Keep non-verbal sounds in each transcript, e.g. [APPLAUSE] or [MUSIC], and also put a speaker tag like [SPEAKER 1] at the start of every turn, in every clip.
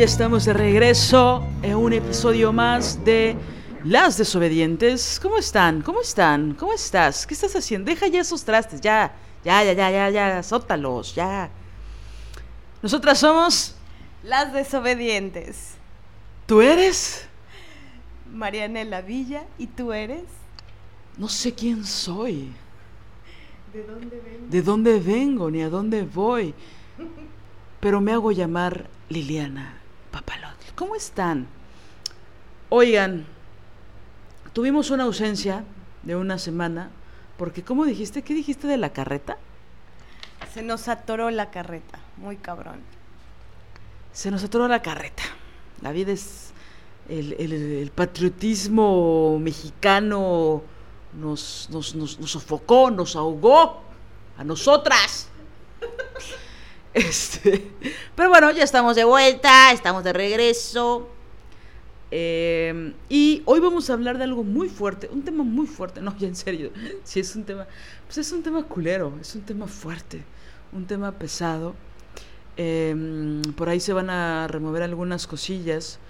[SPEAKER 1] Ya estamos de regreso en un episodio más de Las Desobedientes. ¿Cómo están? ¿Cómo están? ¿Cómo estás? ¿Qué estás haciendo? Deja ya esos trastes, ya, ya, ya, ya, ya, ya, sótalos, ya. Nosotras somos
[SPEAKER 2] Las Desobedientes.
[SPEAKER 1] ¿Tú eres?
[SPEAKER 2] Marianela Villa, ¿y tú eres?
[SPEAKER 1] No sé quién soy.
[SPEAKER 2] ¿De dónde vengo?
[SPEAKER 1] ¿De dónde vengo? Ni a dónde voy. Pero me hago llamar Liliana. Papalote. ¿Cómo están? Oigan, tuvimos una ausencia de una semana, porque ¿cómo dijiste? ¿Qué dijiste de la carreta?
[SPEAKER 2] Se nos atoró la carreta, muy cabrón.
[SPEAKER 1] Se nos atoró la carreta. La vida es el, patriotismo mexicano nos, nos, nos, nos sofocó, nos ahogó a nosotras. [LAUGHS] Este, pero bueno, ya estamos de vuelta, estamos de regreso. Eh, y hoy vamos a hablar de algo muy fuerte, un tema muy fuerte, no, ya en serio, [LAUGHS] si es un tema, pues es un tema culero, es un tema fuerte, un tema pesado. Em, por ahí se van a remover algunas cosillas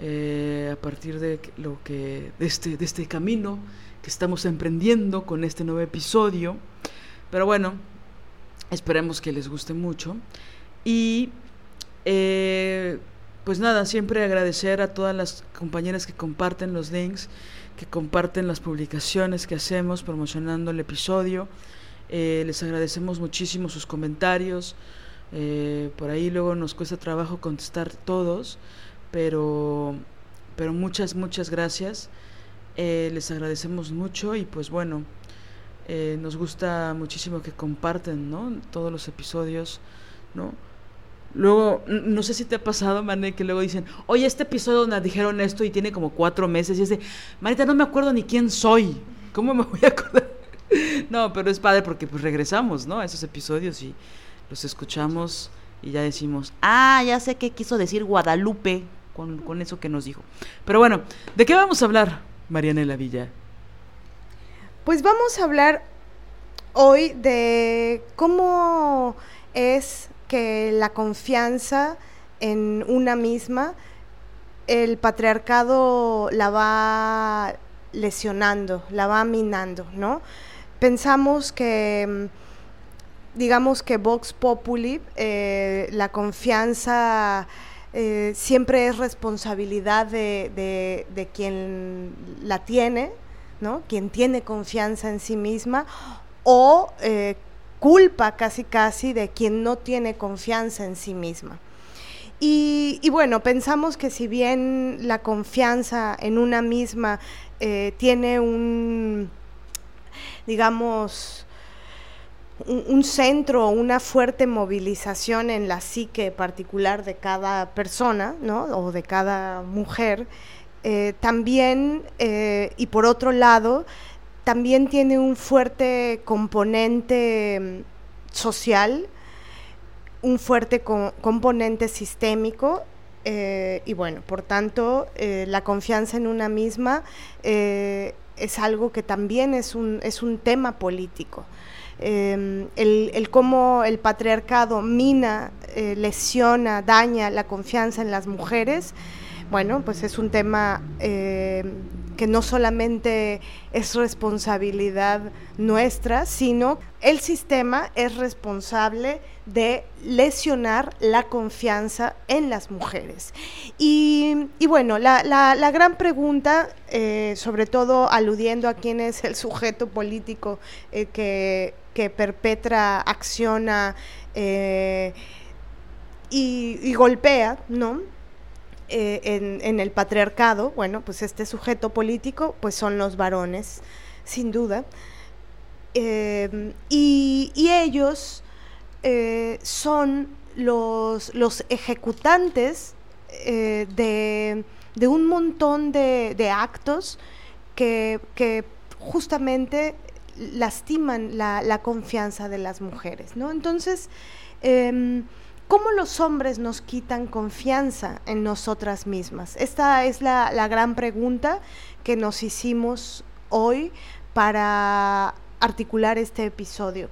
[SPEAKER 1] eh, a partir de lo que, de este, de este camino que estamos emprendiendo con este nuevo episodio. Pero bueno, Esperemos que les guste mucho. Y eh, pues nada, siempre agradecer a todas las compañeras que comparten los links, que comparten las publicaciones que hacemos promocionando el episodio. Eh, les agradecemos muchísimo sus comentarios. Eh, por ahí luego nos cuesta trabajo contestar todos, pero, pero muchas, muchas gracias. les agradecemos mucho y pues bueno, eh, nos gusta muchísimo que comparten, ¿no? Todos los episodios, ¿no? Luego, no sé si te ha pasado, Mané, que luego dicen, oye, este episodio nos dijeron esto y tiene como cuatro meses y es de, Marita, no me acuerdo ni quién soy. ¿Cómo me voy a acordar? [LAUGHS] no, pero es padre porque pues regresamos, ¿no? A esos episodios y los escuchamos y ya decimos, ah, ya sé qué quiso decir Guadalupe con, con eso que nos dijo. Pero bueno, ¿de qué vamos a hablar, Marianela Villa?
[SPEAKER 2] Pues vamos a hablar hoy de cómo es que la confianza en una misma, el patriarcado la va lesionando, la va minando, ¿no? Pensamos que, digamos que Vox Populi, eh, la confianza eh, siempre es responsabilidad de, de quien la tiene, quien tiene confianza en sí misma o eh, culpa casi casi de quien no tiene confianza en sí misma. Y, bueno, pensamos que si bien la confianza en una misma eh, tiene un, digamos, un, centro, una fuerte movilización en la psique particular de cada persona, ¿no? O de cada mujer, eh, también, eh, y por otro lado, también tiene un fuerte componente mm, social, un fuerte componente sistémico, eh, y bueno, por tanto, la confianza en una misma es algo que también es un, es un tema político. el, el, cómo el patriarcado mina, lesiona, daña la confianza en las mujeres, bueno, pues es un tema eh, que no solamente es responsabilidad nuestra, sino el sistema es responsable de lesionar la confianza en las mujeres. Y, bueno, la, gran pregunta, eh, sobre todo aludiendo a quién es el sujeto político eh, que, perpetra, acciona eh, y golpea, ¿no? Eh, en, el patriarcado, bueno, pues este sujeto político, pues son los varones, sin duda. Eh, y, ellos eh, son los, los ejecutantes de, un montón de, actos que, justamente lastiman la, la, confianza de las mujeres, ¿no? Entonces, em, ¿Cómo los hombres nos quitan confianza en nosotras mismas? Esta es la, gran pregunta que nos hicimos hoy para articular este episodio.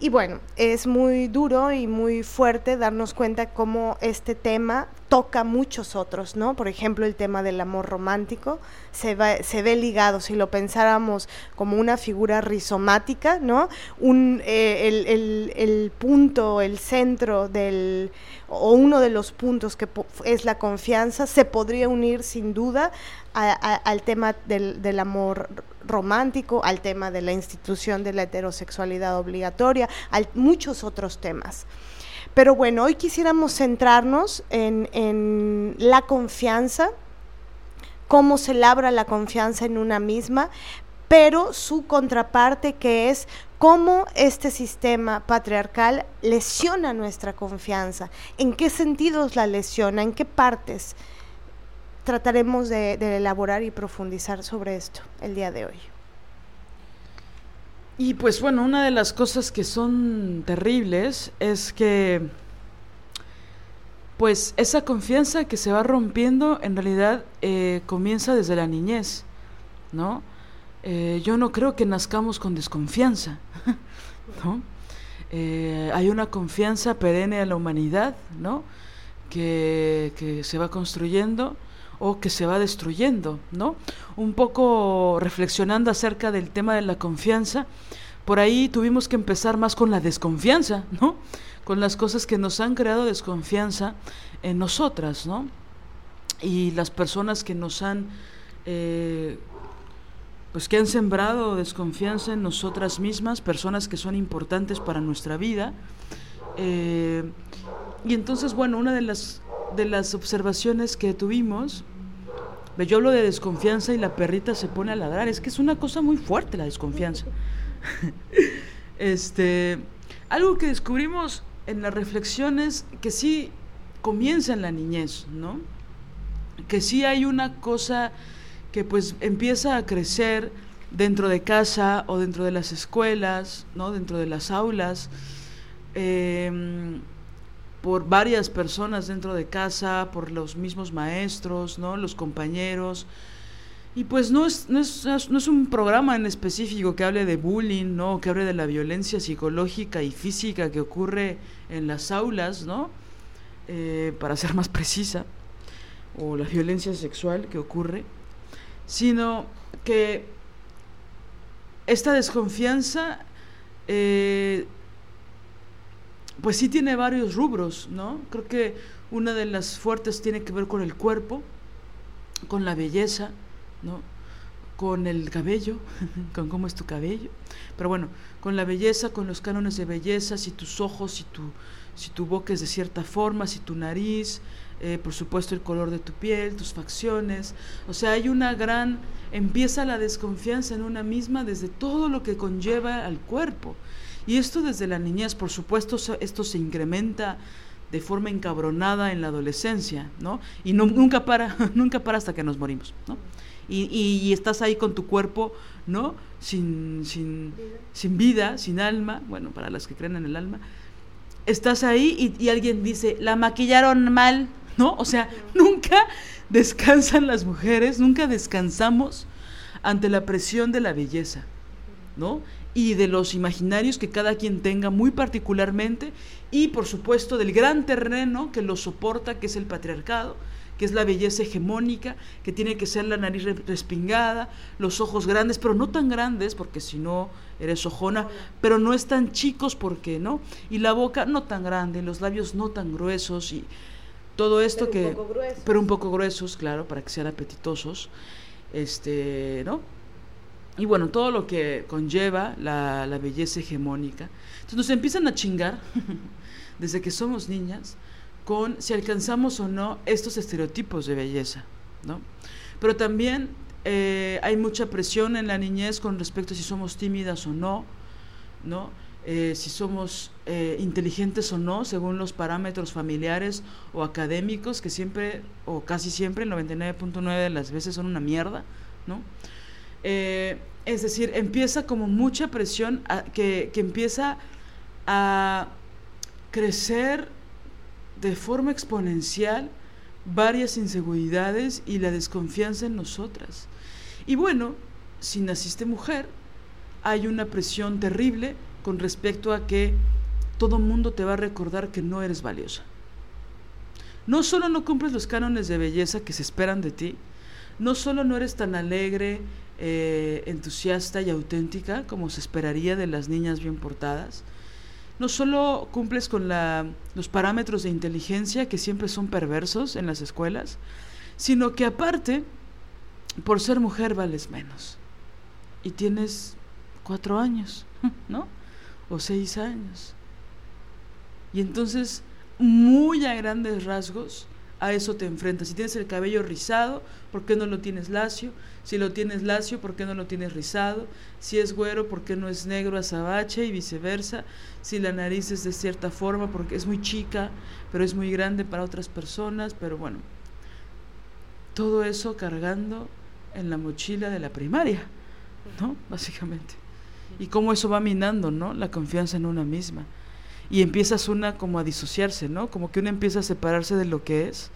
[SPEAKER 2] Y bueno, es muy duro y muy fuerte darnos cuenta cómo este tema toca muchos otros, ¿no? Por ejemplo, el tema del amor romántico se, se ve ligado, si lo pensáramos como una figura rizomática, ¿no? Un, eh, el, el, punto, el centro del, o uno de los puntos que es la confianza, se podría unir sin duda al tema del, del amor romántico, al tema de la institución de la heterosexualidad obligatoria, a muchos otros temas. Pero bueno, hoy quisiéramos centrarnos en, la confianza, cómo se labra la confianza en una misma, pero su contraparte que es cómo este sistema patriarcal lesiona nuestra confianza, en qué sentidos la lesiona, en qué partes. Trataremos de, de elaborar y profundizar sobre esto el día de hoy.
[SPEAKER 1] Y pues bueno, una de las cosas que son terribles es que pues esa confianza que se va rompiendo en realidad eh, comienza desde la niñez, ¿no? Eh, yo no creo que nazcamos con desconfianza, [LAUGHS] ¿no? Eh, hay una confianza perenne a la humanidad, ¿no? Que, que se va construyendo o que se va destruyendo, ¿no? Un poco reflexionando acerca del tema de la confianza, por ahí tuvimos que empezar más con la desconfianza, ¿no? Con las cosas que nos han creado desconfianza en nosotras, ¿no? Y las personas que nos han, eh, pues que han sembrado desconfianza en nosotras mismas, personas que son importantes para nuestra vida. Eh, y entonces, bueno, una de las, de las observaciones que tuvimos, yo hablo de desconfianza y la perrita se pone a ladrar, es que es una cosa muy fuerte la desconfianza. [LAUGHS] este, algo que descubrimos en las reflexiones que sí comienza en la niñez, ¿no? Que sí hay una cosa que pues empieza a crecer dentro de casa o dentro de las escuelas, ¿no? Dentro de las aulas, em, por varias personas dentro de casa, por los mismos maestros, ¿no? Los compañeros, y pues no es, no es, no es un programa en específico que hable de bullying, ¿no? Que hable de la violencia psicológica y física que ocurre en las aulas, ¿no? Eh, para ser más precisa, o la violencia sexual que ocurre, sino que esta desconfianza, eh, pues sí tiene varios rubros, ¿no? Creo que una de las fuertes tiene que ver con el cuerpo, con la belleza, ¿no? Con el cabello, [LAUGHS] con cómo es tu cabello, pero bueno, con la belleza, con los cánones de belleza, si tus ojos, si tu, si tu boca es de cierta forma, si tu nariz, eh, por supuesto el color de tu piel, tus facciones, o sea, hay una gran, empieza la desconfianza en una misma desde todo lo que conlleva al cuerpo. Y esto desde la niñez, por supuesto, esto se incrementa de forma encabronada en la adolescencia, ¿no? Y nunca para, [LAUGHS] nunca para hasta que nos morimos, ¿no? y, estás ahí con tu cuerpo, ¿no? Sin, sin, sin vida, sin alma, bueno, para las que creen en el alma, estás ahí y, alguien dice, la maquillaron mal, ¿no? O sea, [LAUGHS] nunca descansan las mujeres, nunca descansamos ante la presión de la belleza, ¿no? Y de los imaginarios que cada quien tenga muy particularmente y por supuesto del gran terreno que lo soporta, que es el patriarcado, que es la belleza hegemónica, que tiene que ser la nariz respingada, los ojos grandes, pero no tan grandes, porque si no eres ojona, pero no es tan chicos, porque no, y la boca no tan grande, los labios no tan gruesos, y todo esto
[SPEAKER 2] pero
[SPEAKER 1] que...
[SPEAKER 2] Un poco.
[SPEAKER 1] Pero un poco gruesos, claro, para que sean apetitosos, este, ¿no? Y bueno, todo lo que conlleva la, la belleza hegemónica. Entonces nos empiezan a chingar [LAUGHS] desde que somos niñas con si alcanzamos o no estos estereotipos de belleza, ¿no? Pero también eh, hay mucha presión en la niñez con respecto a si somos tímidas o no, ¿no? Eh, si somos eh, inteligentes o no, según los parámetros familiares o académicos, que siempre, o casi siempre, el 99.9 de las veces son una mierda, ¿no? Es decir, empieza como mucha presión que, que empieza a crecer de forma exponencial varias inseguridades y la desconfianza en nosotras. Y bueno, si naciste mujer, hay una presión terrible con respecto a que todo mundo te va a recordar que no eres valiosa. No solo no cumples los cánones de belleza que se esperan de ti, no solo no eres tan alegre, eh, entusiasta y auténtica como se esperaría de las niñas bien portadas, no solo cumples con los parámetros de inteligencia que siempre son perversos en las escuelas, sino que aparte, por ser mujer vales menos. Y tienes cuatro años, [LAUGHS] ¿no? O seis años. Y entonces, muy a grandes rasgos, a eso te enfrentas. Si tienes el cabello rizado, ¿por qué no lo tienes lacio? Si lo tienes lacio, ¿por qué no lo tienes rizado? Si es güero, ¿por qué no es negro azabache y viceversa? Si la nariz es de cierta forma, porque es muy chica, pero es muy grande para otras personas, pero bueno, todo eso cargando en la mochila de la primaria, ¿no? Básicamente. Y cómo eso va minando, ¿no? La confianza en una misma. Y empiezas una como a disociarse, ¿no? Como que una empieza a separarse de lo que es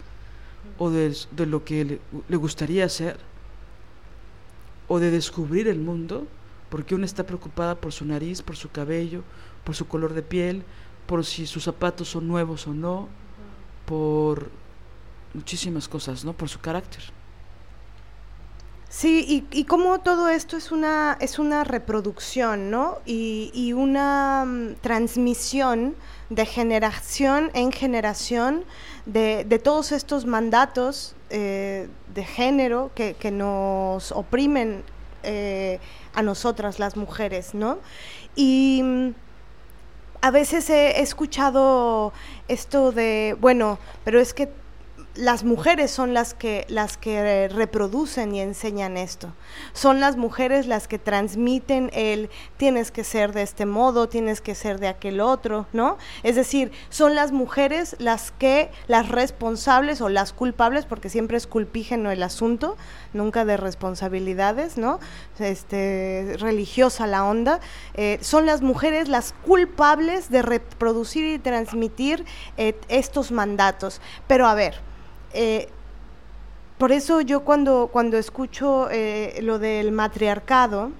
[SPEAKER 1] o de, lo que le, le gustaría ser o de descubrir el mundo, porque uno está preocupada por su nariz, por su cabello, por su color de piel, por si sus zapatos son nuevos o no, por muchísimas cosas, ¿no? Por su carácter.
[SPEAKER 2] Sí, y, y cómo todo esto es una, es una reproducción, ¿no? Y, y una um, transmisión de generación en generación de, de todos estos mandatos eh, de género que, que nos oprimen eh, a nosotras las mujeres, ¿no? Y mm, a veces he escuchado esto de, bueno, pero es que las mujeres son las que, las que reproducen y enseñan esto. Son las mujeres las que transmiten el tienes que ser de este modo, tienes que ser de aquel otro, ¿no? Es decir, son las mujeres las que, las responsables o las culpables, porque siempre es culpígeno el asunto, nunca de responsabilidades, ¿no? Este, religiosa la onda. Eh, son las mujeres las culpables de reproducir y transmitir eh, estos mandatos. Pero a ver, eh, por eso yo cuando, cuando escucho eh, lo del matriarcado,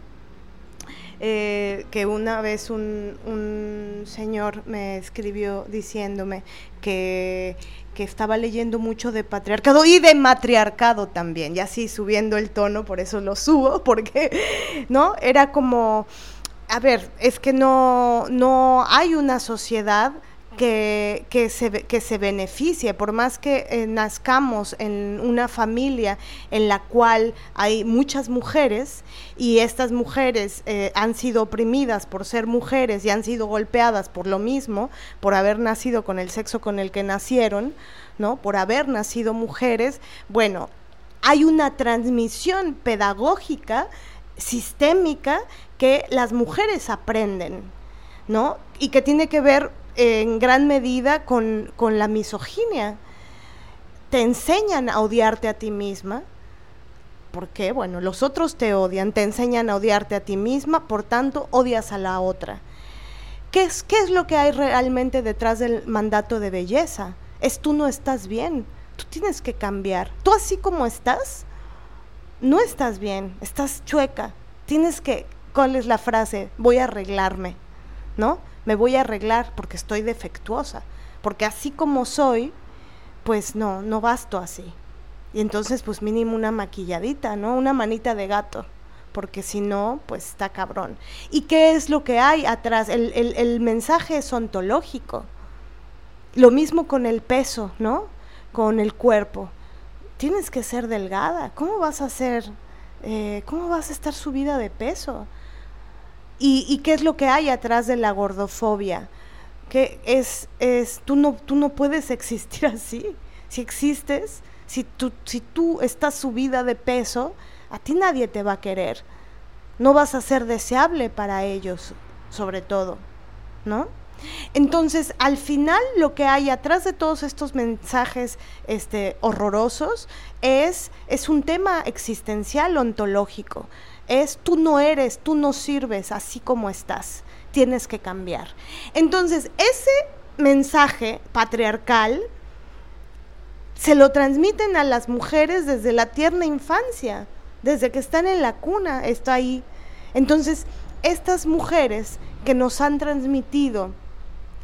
[SPEAKER 2] eh, que una vez un, un, señor me escribió diciéndome que, que, estaba leyendo mucho de patriarcado y de matriarcado también, y así subiendo el tono, por eso lo subo, [LAUGHS] porque, ¿no? Era como, a ver, es que no, no hay una sociedad que, que, se, que se beneficie, por más que eh, nazcamos en una familia en la cual hay muchas mujeres y estas mujeres eh, han sido oprimidas por ser mujeres y han sido golpeadas por lo mismo, por haber nacido con el sexo con el que nacieron, ¿no? Por haber nacido mujeres, bueno, hay una transmisión pedagógica sistémica que las mujeres aprenden, ¿no? Y que tiene que ver en gran medida con, con, la misoginia. Te enseñan a odiarte a ti misma. ¿Por qué? Bueno, los otros te odian, te enseñan a odiarte a ti misma, por tanto, odias a la otra. ¿Qué es, qué es lo que hay realmente detrás del mandato de belleza? Es tú no estás bien, tú tienes que cambiar. Tú así como estás, no estás bien, estás chueca. Tienes que, ¿cuál es la frase? Voy a arreglarme, ¿no? Me voy a arreglar porque estoy defectuosa, porque así como soy, pues no, no basto así, Y entonces, pues mínimo una maquilladita, ¿no? Una manita de gato, porque si no, pues está cabrón. ¿Y qué es lo que hay atrás? El, el, el mensaje es ontológico. Lo mismo con el peso, ¿no? Con el cuerpo. Tienes que ser delgada. ¿Cómo vas a ser? Eh, ¿Cómo vas a estar subida de peso? ¿Y, ¿Y qué es lo que hay atrás de la gordofobia? Que es, es tú, no, tú no puedes existir [LAUGHS] así. Si existes, si tú, si tú estás subida de peso, a ti nadie te va a querer. No vas a ser deseable para ellos, sobre todo, ¿no? Entonces, al final lo que hay atrás de todos estos mensajes este, horrorosos es, es un tema existencial ontológico. Es tú no eres, tú no sirves así como estás, tienes que cambiar. Entonces, ese mensaje patriarcal se lo transmiten a las mujeres desde la tierna infancia, desde que están en la cuna, está ahí. Entonces, estas mujeres que nos han transmitido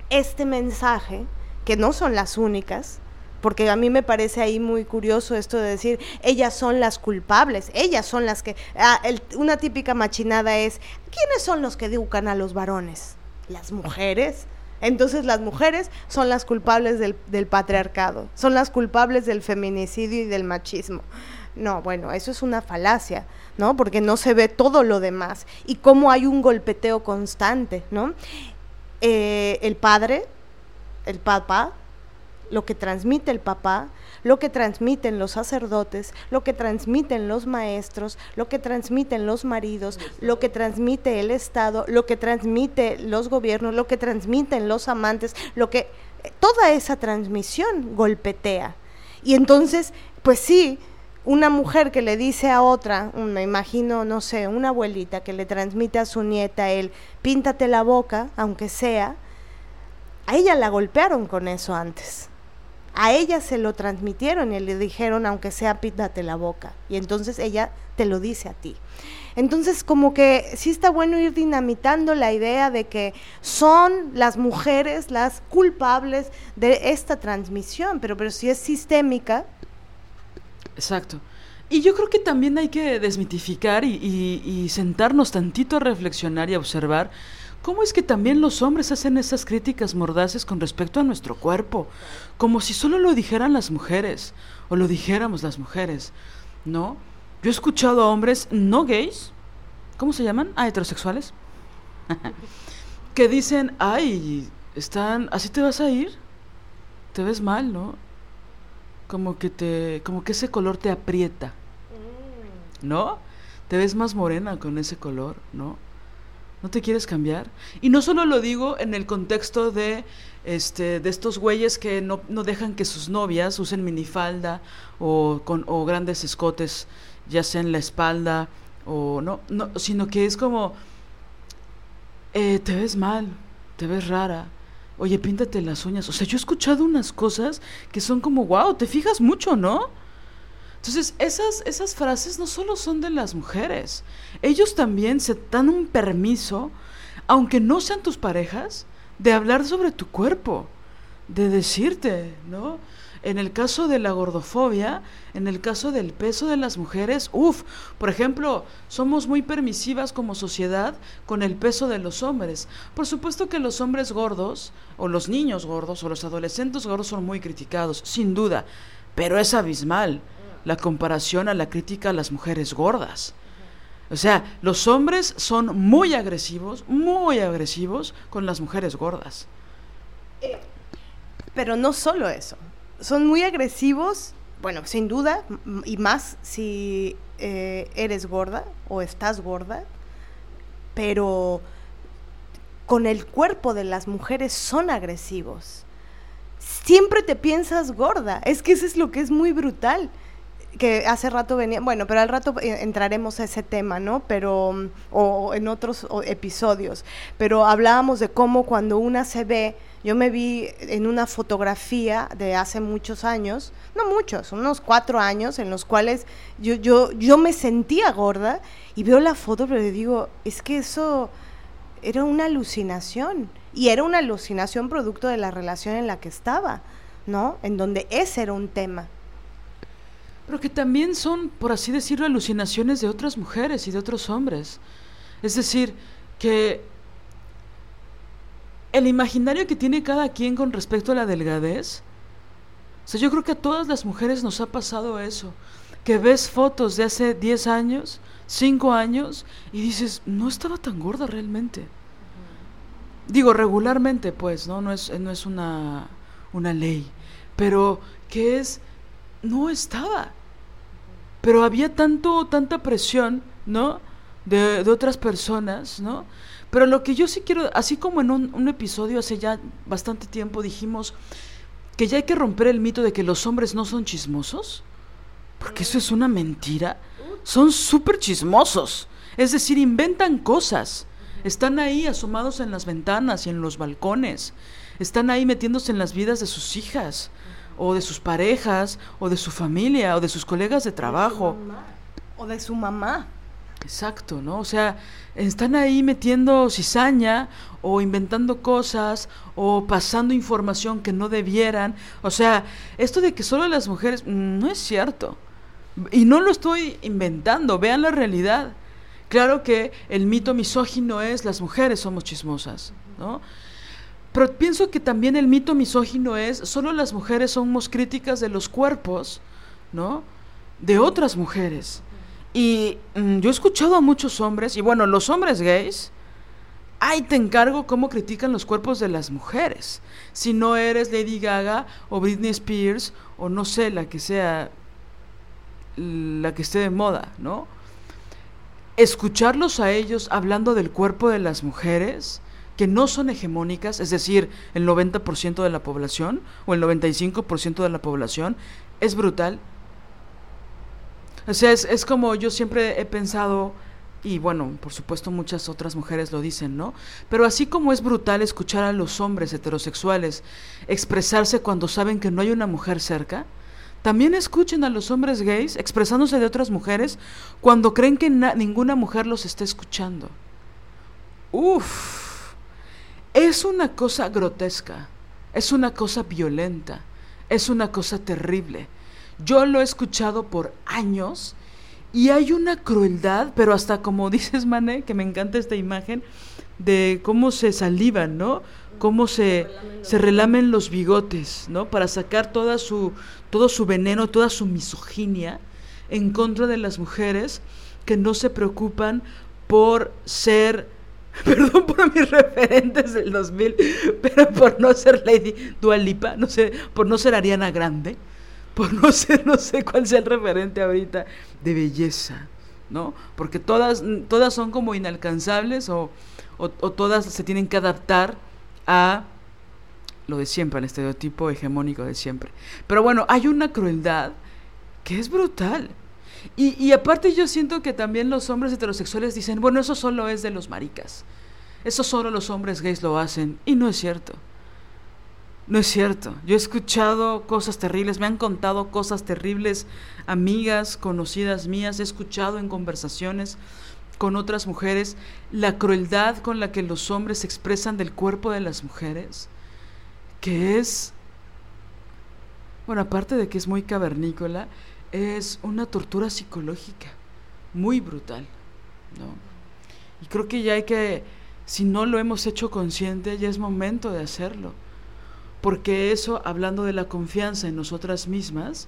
[SPEAKER 2] este mensaje, que no son las únicas, porque a mí me parece ahí muy curioso esto de decir, ellas son las culpables, ellas son las que... Ah, una típica machinada es, ¿quiénes son los que educan a los varones? Las mujeres. Entonces las mujeres son las culpables del, del, patriarcado, son las culpables del feminicidio y del machismo. No, bueno, eso es una falacia, ¿no? Porque no se ve todo lo demás y cómo hay un golpeteo constante, ¿no? Eh, el padre, el papá, lo que transmite el papá, lo que transmiten los sacerdotes, lo que transmiten los maestros, lo que transmiten los maridos, lo que transmite el Estado, lo que transmite los gobiernos, lo que transmiten los amantes, lo que toda esa transmisión golpetea. Y entonces, pues sí, una mujer que le dice a otra, me imagino, no sé, una abuelita que le transmite a su nieta el píntate la boca, aunque sea, a ella la golpearon con eso antes a ella se lo transmitieron y le dijeron, aunque sea píntate la boca. Y entonces ella te lo dice a ti. Entonces, como que sí está bueno ir dinamitando la idea de que son las mujeres las culpables de esta transmisión, pero, pero si es sistémica.
[SPEAKER 1] Exacto. Y yo creo que también hay que desmitificar y, y sentarnos tantito a reflexionar y a observar ¿Cómo es que también los hombres hacen esas críticas mordaces con respecto a nuestro cuerpo? Como si solo lo dijeran las mujeres, o lo dijéramos las mujeres, ¿no? Yo he escuchado a hombres no gays, ¿cómo se llaman? Ah, heterosexuales, [LAUGHS] que dicen, ay, están, así te vas a ir, te ves mal, ¿no? Como que te, como que ese color te aprieta, ¿no? Te ves más morena con ese color, ¿no? ¿No te quieres cambiar? Y no solo lo digo en el contexto de, este, de estos güeyes que no, no dejan que sus novias usen minifalda o, con, o grandes escotes, ya sea en la espalda o no, no sino que es como, eh, te ves mal, te ves rara, oye, píntate las uñas. O sea, yo he escuchado unas cosas que son como, wow, te fijas mucho, ¿no? Entonces, esas, esas frases no solo son de las mujeres, ellos también se dan un permiso, aunque no sean tus parejas, de hablar sobre tu cuerpo, de decirte, ¿no? En el caso de la gordofobia, en el caso del peso de las mujeres, uff, por ejemplo, somos muy permisivas como sociedad con el peso de los hombres. Por supuesto que los hombres gordos, o los niños gordos, o los adolescentes gordos son muy criticados, sin duda, pero es abismal la comparación a la crítica a las mujeres gordas. O sea, los hombres son muy agresivos, muy agresivos con las mujeres gordas.
[SPEAKER 2] Pero no solo eso, son muy agresivos, bueno, sin duda, y más si eh, eres gorda o estás gorda, pero con el cuerpo de las mujeres son agresivos. Siempre te piensas gorda, es que eso es lo que es muy brutal que hace rato venía, bueno, pero al rato eh, entraremos a ese tema, ¿no? Pero, o, en otros episodios, pero hablábamos de cómo cuando una se ve, yo me vi en una fotografía de hace muchos años, no muchos, unos cuatro años, en los cuales yo, yo, yo me sentía gorda y veo la foto, pero digo, es que eso era una alucinación, y era una alucinación producto de la relación en la que estaba, ¿no? En donde ese era un tema.
[SPEAKER 1] Pero que también son, por así decirlo, alucinaciones de otras mujeres y de otros hombres. Es decir, que el imaginario que tiene cada quien con respecto a la delgadez, o sea, yo creo que a todas las mujeres nos ha pasado eso, que ves fotos de hace 10 años, 5 años, y dices, no estaba tan gorda realmente. Digo, regularmente, pues, ¿no? No es, no es una, una ley, pero que es, no estaba. Pero había tanto, tanta presión, ¿no? De, de otras personas, ¿no? Pero lo que yo sí quiero, así como en un, episodio hace ya bastante tiempo dijimos que ya hay que romper el mito de que los hombres no son chismosos, porque eso es una mentira, son súper chismosos, es decir, inventan cosas, están ahí asomados en las ventanas y en los balcones, están ahí metiéndose en las vidas de sus hijas, o de sus parejas, o de su familia, o de sus colegas de trabajo.
[SPEAKER 2] O de su mamá.
[SPEAKER 1] Exacto, ¿no? O sea, están ahí metiendo cizaña o inventando cosas o pasando información que no debieran. O sea, esto de que solo las mujeres, mm, no es cierto. Y no lo estoy inventando, vean la realidad. Claro que el mito misógino es las mujeres somos chismosas, ¿no? Pero pienso que también el mito misógino es solo las mujeres somos críticas de los cuerpos, ¿no? De otras mujeres. Y mm, yo he escuchado a muchos hombres, y bueno, los hombres gays, ay, te encargo cómo critican los cuerpos de las mujeres. Si no eres Lady Gaga o Britney Spears o no sé, la que sea, la que esté de moda, ¿no? Escucharlos a ellos hablando del cuerpo de las mujeres que no son hegemónicas, es decir, el 90% de la población o el 95% de la población, es brutal o sea, es, es como yo siempre he pensado, y bueno, por supuesto muchas otras mujeres lo dicen, ¿no? Pero así como es brutal escuchar a los hombres heterosexuales expresarse cuando saben que no hay una mujer cerca, también escuchen a los hombres gays expresándose de otras mujeres cuando creen que ninguna mujer los está escuchando. Uf, es una cosa grotesca, es una cosa violenta, es una cosa terrible. Yo lo he escuchado por años y hay una crueldad, pero hasta como [LAUGHS] dices, Mané, que me encanta esta imagen de cómo se salivan, ¿no? Cómo se, se relamen los bigotes, ¿no? Para sacar toda su, todo su veneno, toda su misoginia en contra de las mujeres que no se preocupan por ser [LAUGHS] perdón por mis referentes del 2000, pero por no ser Lady Dualipa, no sé, por no ser Ariana Grande, por no sé, no sé cuál sea el referente ahorita de belleza, ¿no? Porque todas, todas son como inalcanzables o, o, todas se tienen que adaptar a lo de siempre, al estereotipo hegemónico de siempre. Pero bueno, hay una crueldad que es brutal. Y, aparte yo siento que también los hombres heterosexuales dicen, bueno, eso solo es de los maricas. Eso solo los hombres gays lo hacen. Y no es cierto. No es cierto. Yo he escuchado cosas terribles, me han contado cosas terribles, amigas, conocidas mías, he escuchado en conversaciones con otras mujeres la crueldad con la que los hombres se expresan del cuerpo de las mujeres, que es, bueno, aparte de que es muy cavernícola, es una tortura psicológica muy brutal, ¿no? Y creo que ya hay que, si no lo hemos hecho consciente, ya es momento de hacerlo porque eso, hablando de la confianza en nosotras mismas,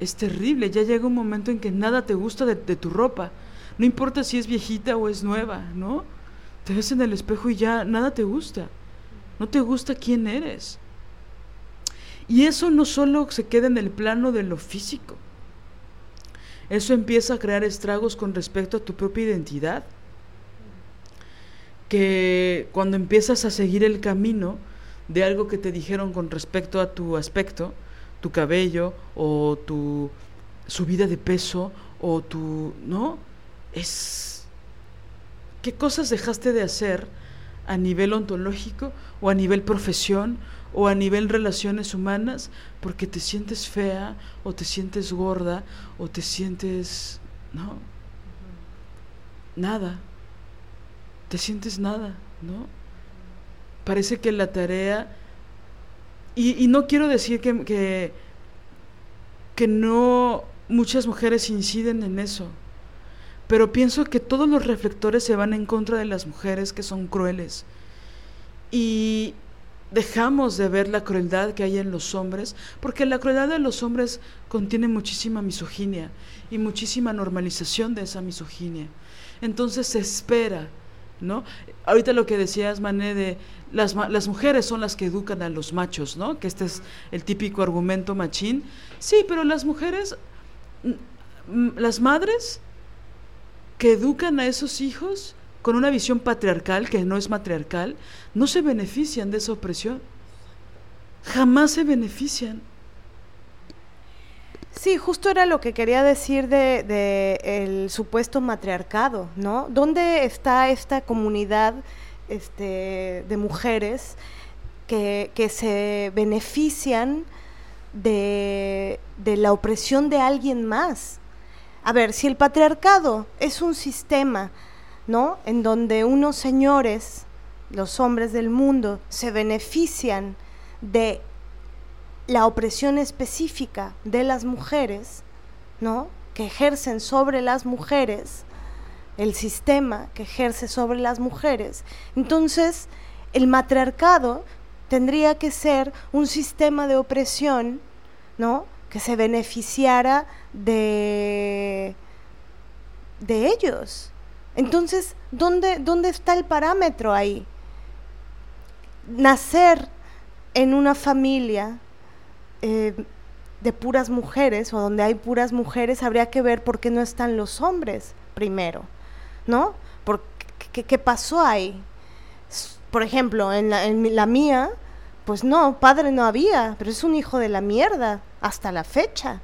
[SPEAKER 1] es terrible. Ya llega un momento en que nada te gusta de, tu ropa. No importa si es viejita o es nueva, ¿no? Te ves en el espejo y ya nada te gusta. No te gusta quién eres. Y eso no solo se queda en el plano de lo físico. Eso empieza a crear estragos con respecto a tu propia identidad. Que cuando empiezas a seguir el camino, de algo que te dijeron con respecto a tu aspecto, tu cabello o tu subida de peso o tu, ¿no? Es qué cosas dejaste de hacer a nivel ontológico o a nivel profesión o a nivel relaciones humanas porque te sientes fea o te sientes gorda o te sientes, ¿no? Nada. Te sientes nada, ¿no? parece que la tarea, y, no quiero decir que, que, no muchas mujeres inciden en eso. Pero pienso que todos los reflectores se van en contra de las mujeres que son crueles. Y dejamos de ver la crueldad que hay en los hombres, porque la crueldad de los hombres contiene muchísima misoginia y muchísima normalización de esa misoginia. Entonces se espera, ¿no? Ahorita lo que decías, Mané, de las, las mujeres son las que educan a los machos, ¿no? Que este es el típico argumento machín. Sí, pero las mujeres, las madres que educan a esos hijos con una visión patriarcal, que no es matriarcal, no se benefician de esa opresión. Jamás se benefician.
[SPEAKER 2] Sí, justo era lo que quería decir de, el supuesto matriarcado, ¿no? ¿Dónde está esta comunidad este, de mujeres que, se benefician de la opresión de alguien más? A ver, si el patriarcado es un sistema, ¿no? En donde unos señores, los hombres del mundo, se benefician de la opresión específica de las mujeres, ¿no? Que ejercen sobre las mujeres, el sistema que ejerce sobre las mujeres. Entonces, el matriarcado tendría que ser un sistema de opresión, ¿no? Que se beneficiara de, de ellos. Entonces, ¿dónde, ¿dónde está el parámetro ahí? Nacer en una familia eh, de puras mujeres o donde hay puras mujeres, habría que ver por qué no están los hombres primero, ¿no? Por qué, pasó ahí? Por ejemplo, en la, en la mía, pues no, padre no había, pero es un hijo de la mierda hasta la fecha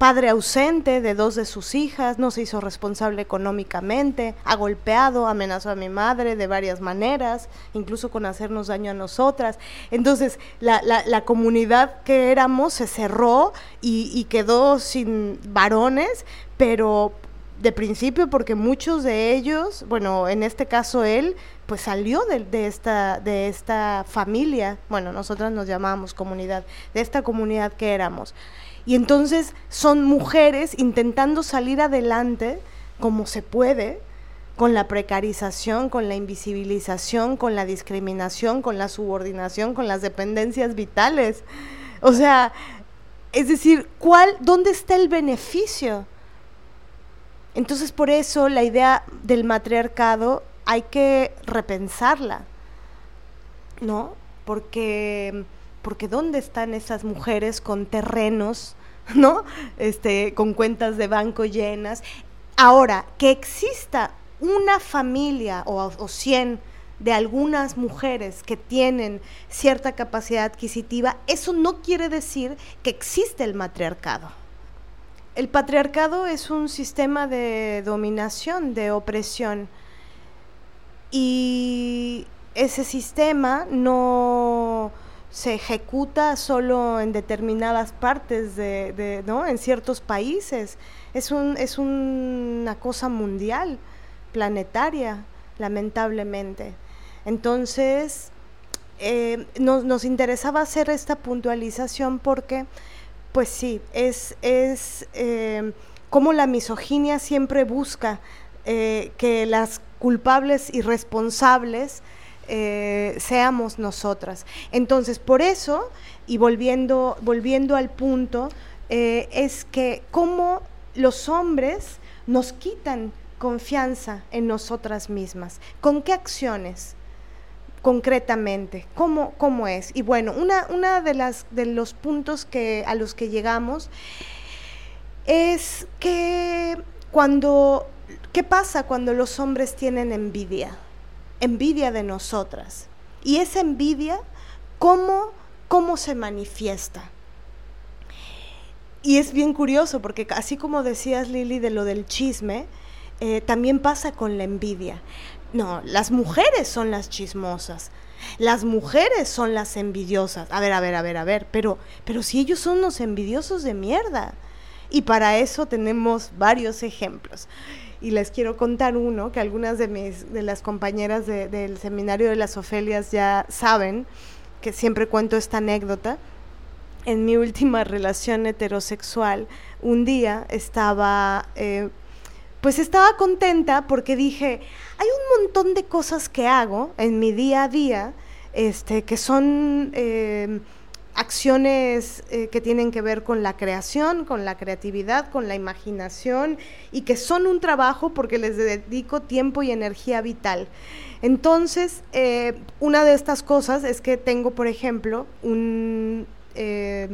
[SPEAKER 2] padre ausente de dos de sus hijas, no se hizo responsable económicamente, ha golpeado, amenazó a mi madre de varias maneras, incluso con hacernos daño a nosotras. Entonces, la, la, comunidad que éramos se cerró y, quedó sin varones, pero de principio porque muchos de ellos, bueno, en este caso él, pues salió de, de, esta, de esta familia, bueno, nosotras nos llamábamos comunidad, de esta comunidad que éramos. Y entonces son mujeres intentando salir adelante como se puede, con la precarización, con la invisibilización, con la discriminación, con la subordinación, con las dependencias vitales. O sea, es decir, ¿cuál, ¿dónde está el beneficio? Entonces, por eso la idea del matriarcado hay que repensarla, ¿no? Porque porque ¿dónde están esas mujeres con terrenos, [LAUGHS] ¿no? Este, con cuentas de banco llenas. Ahora, que exista una familia o, o 100 de algunas mujeres que tienen cierta capacidad adquisitiva, eso no quiere decir que existe el matriarcado. El patriarcado es un sistema de dominación, de opresión. Y ese sistema no, se ejecuta solo en determinadas partes de, ¿no? En ciertos países. Es, un, es una cosa mundial, planetaria, lamentablemente. Entonces, eh, nos, interesaba hacer esta puntualización porque, pues sí, es, es eh, como la misoginia siempre busca eh, que las culpables y responsables eh, seamos nosotras. Entonces, por eso, y volviendo, volviendo al punto, eh, es que cómo los hombres nos quitan confianza en nosotras mismas. ¿Con qué acciones? concretamente, ¿cómo, cómo es? Y bueno, una, una de, las, de los puntos que, a los que llegamos es que cuando, ¿qué pasa cuando los hombres tienen envidia? Envidia de nosotras. Y esa envidia, ¿cómo, cómo se manifiesta? Y es bien curioso porque así como decías Lili de lo del chisme, eh, también pasa con la envidia. No, las mujeres son las chismosas. Las mujeres son las envidiosas. A ver, a ver, a ver, a ver. Pero, pero si ellos son los envidiosos de mierda. Y para eso tenemos varios ejemplos y les quiero contar uno que algunas de, mis, de las compañeras del seminario de las Ofelias ya saben, que siempre cuento esta anécdota. en mi última relación heterosexual, un día estaba, eh, pues estaba contenta porque dije, hay un montón de cosas que hago en mi día a día, este, que son eh, acciones eh, que tienen que ver con la creación, con la creatividad, con la imaginación y que son un trabajo porque les dedico tiempo y energía vital. Entonces, una de estas cosas es que tengo, por ejemplo, un eh,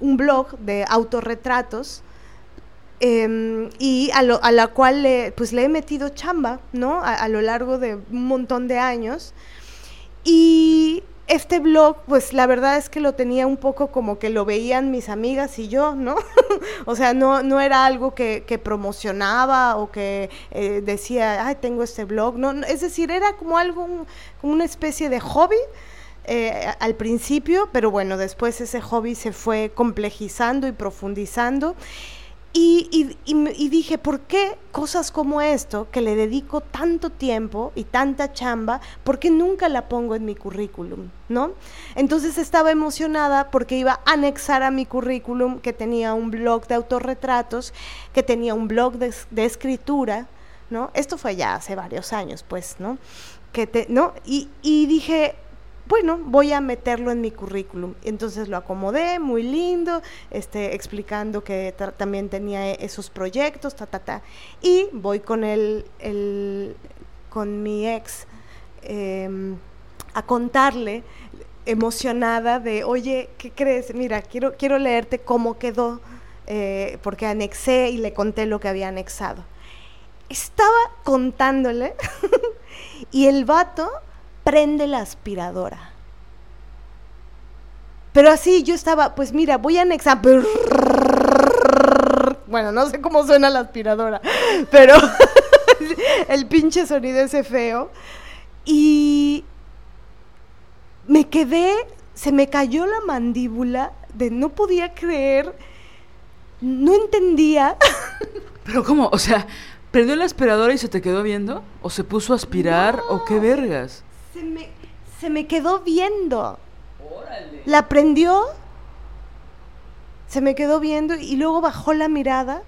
[SPEAKER 2] un blog de autorretratos em, y a, la cual le, pues le he metido chamba, ¿no? A, lo largo de un montón de años. Y este blog, pues la verdad es que lo tenía un poco como que lo veían mis amigas y yo, ¿no? [LAUGHS] o sea, no, no era algo que, promocionaba o que eh, decía, ay, tengo este blog, no, es decir, era como algo, como una especie de hobby eh, al principio, pero bueno, después ese hobby se fue complejizando y profundizando. Y, dije, ¿por qué cosas como esto, que le dedico tanto tiempo y tanta chamba, por qué nunca la pongo en mi currículum? ¿No? Entonces estaba emocionada porque iba a anexar a mi currículum que tenía un blog de autorretratos, que tenía un blog de, escritura, ¿no? Esto fue ya hace varios años, pues, ¿no? Que te, ¿no? Y dije, bueno, voy a meterlo en mi currículum. Entonces lo acomodé, muy lindo, este, explicando que también tenía esos proyectos, ta, ta, ta. Y voy con el, con mi ex em, a contarle, emocionada de, oye, ¿qué crees? Mira, quiero, quiero leerte cómo quedó, eh, porque anexé y le conté lo que había anexado. Estaba contándole [LAUGHS] y el vato prende la aspiradora. Pero así yo estaba, pues mira, voy a anexar. Bueno, no sé cómo suena la aspiradora, pero [LAUGHS] el pinche sonido ese feo. Y me quedé, se me cayó la mandíbula de no podía creer, no entendía. [LAUGHS]
[SPEAKER 1] Pero ¿cómo? O sea, ¿perdió la aspiradora y se te quedó viendo? ¿O se puso a aspirar? ¿O qué vergas?
[SPEAKER 2] Se me, quedó viendo. La prendió, se me quedó viendo y luego bajó la mirada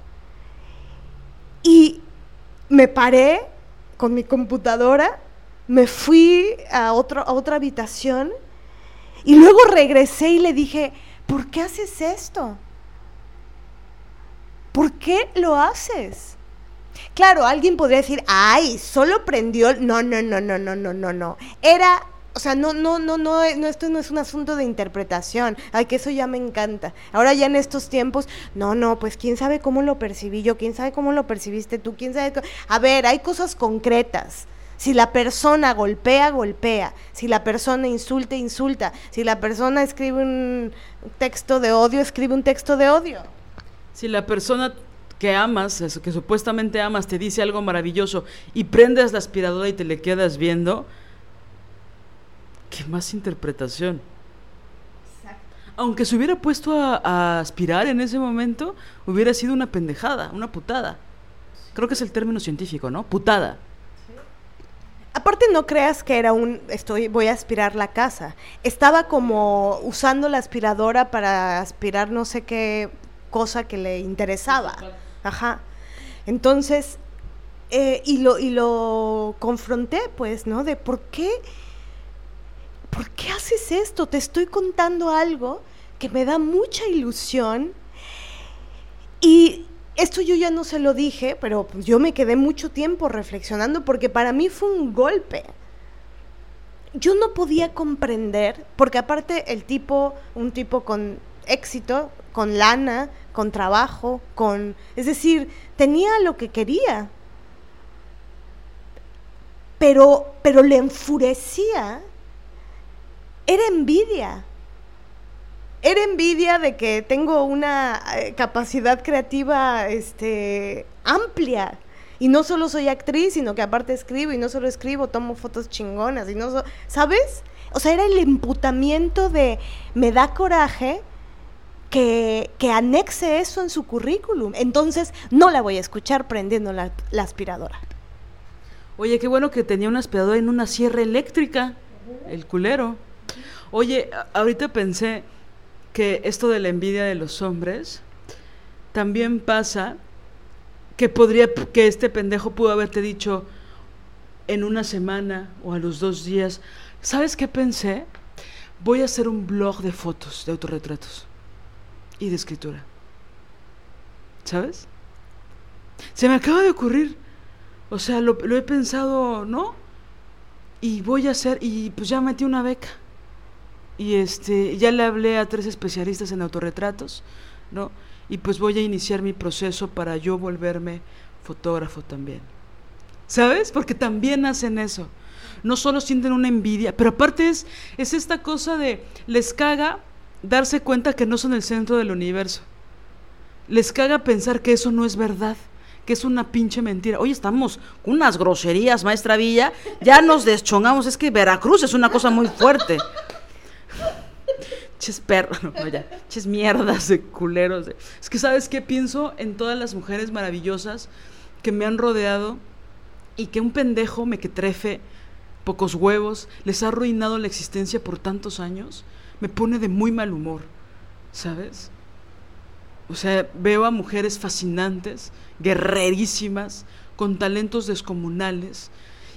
[SPEAKER 2] y me paré con mi computadora, me fui a, a otra habitación y luego regresé y le dije, ¿por qué haces esto? ¿Por qué lo haces? Claro, alguien podría decir, ay, solo prendió. No, no, no, no, no, no, no, no. Era, o sea, no, no, no, no, no, esto no es un asunto de interpretación. Ay, que eso ya me encanta. Ahora ya en estos tiempos, no, no, pues quién sabe cómo lo percibí yo, quién sabe cómo lo percibiste tú, quién sabe. A ver, hay cosas concretas. Si la persona golpea, golpea. Si la persona insulta, insulta. Si la persona escribe un texto de odio, escribe un texto de odio.
[SPEAKER 1] Si la persona que amas, que supuestamente amas, te dice algo maravilloso y prendes la aspiradora y te le quedas viendo, ¿qué más interpretación? Aunque se hubiera puesto a, aspirar en ese momento, hubiera sido una pendejada, una putada. Creo que es el término científico, ¿no? Putada.
[SPEAKER 2] Aparte no creas que era un estoy voy a aspirar la casa. Estaba como usando la aspiradora para aspirar no sé qué cosa que le interesaba. Ajá. Entonces, eh, y, lo, y lo confronté, pues, ¿no? De por qué, ¿por qué haces esto? Te estoy contando algo que me da mucha ilusión. Y esto yo ya no se lo dije, pero yo me quedé mucho tiempo reflexionando porque para mí fue un golpe. Yo no podía comprender, porque aparte el tipo, un tipo con éxito, con lana, con trabajo, con... Es decir, tenía lo que quería. Pero, pero le enfurecía. Era envidia. Era envidia de que tengo una eh, capacidad creativa este, amplia. Y no solo soy actriz, sino que aparte escribo, y no solo escribo, tomo fotos chingonas, y no ¿sabes? O sea, era el emputamiento de me da coraje que, anexe eso en su currículum. Entonces, no la voy a escuchar prendiendo la, aspiradora.
[SPEAKER 1] Oye, qué bueno que tenía una aspiradora en una sierra eléctrica, el culero. Oye, ahorita pensé, que esto de la envidia de los hombres también pasa que podría que este pendejo pudo haberte dicho en una semana o a los dos días, ¿sabes qué pensé? Voy a hacer un blog de fotos, de autorretratos y de escritura. ¿Sabes? Se me acaba de ocurrir. O sea, lo, he pensado, ¿no? Y voy a hacer, y pues ya metí una beca. Y este, ya le hablé a tres especialistas en autorretratos, ¿no? Y pues voy a iniciar mi proceso para yo volverme fotógrafo también. ¿Sabes? Porque también hacen eso. No solo sienten una envidia, pero aparte es, es esta cosa de les caga darse cuenta que no son el centro del universo. Les caga pensar que eso no es verdad que es una pinche mentira. Hoy estamos con unas groserías, maestra Villa. Ya nos deschongamos. Es que Veracruz es una cosa muy fuerte. Ches perros, no, ya. Ches mierdas de culeros. Es que, ¿sabes qué? Pienso en todas las mujeres maravillosas que me han rodeado y que un pendejo me que trefe pocos huevos, les ha arruinado la existencia por tantos años, me pone de muy mal humor, ¿sabes? O sea, veo a mujeres fascinantes, guerrerísimas, con talentos descomunales,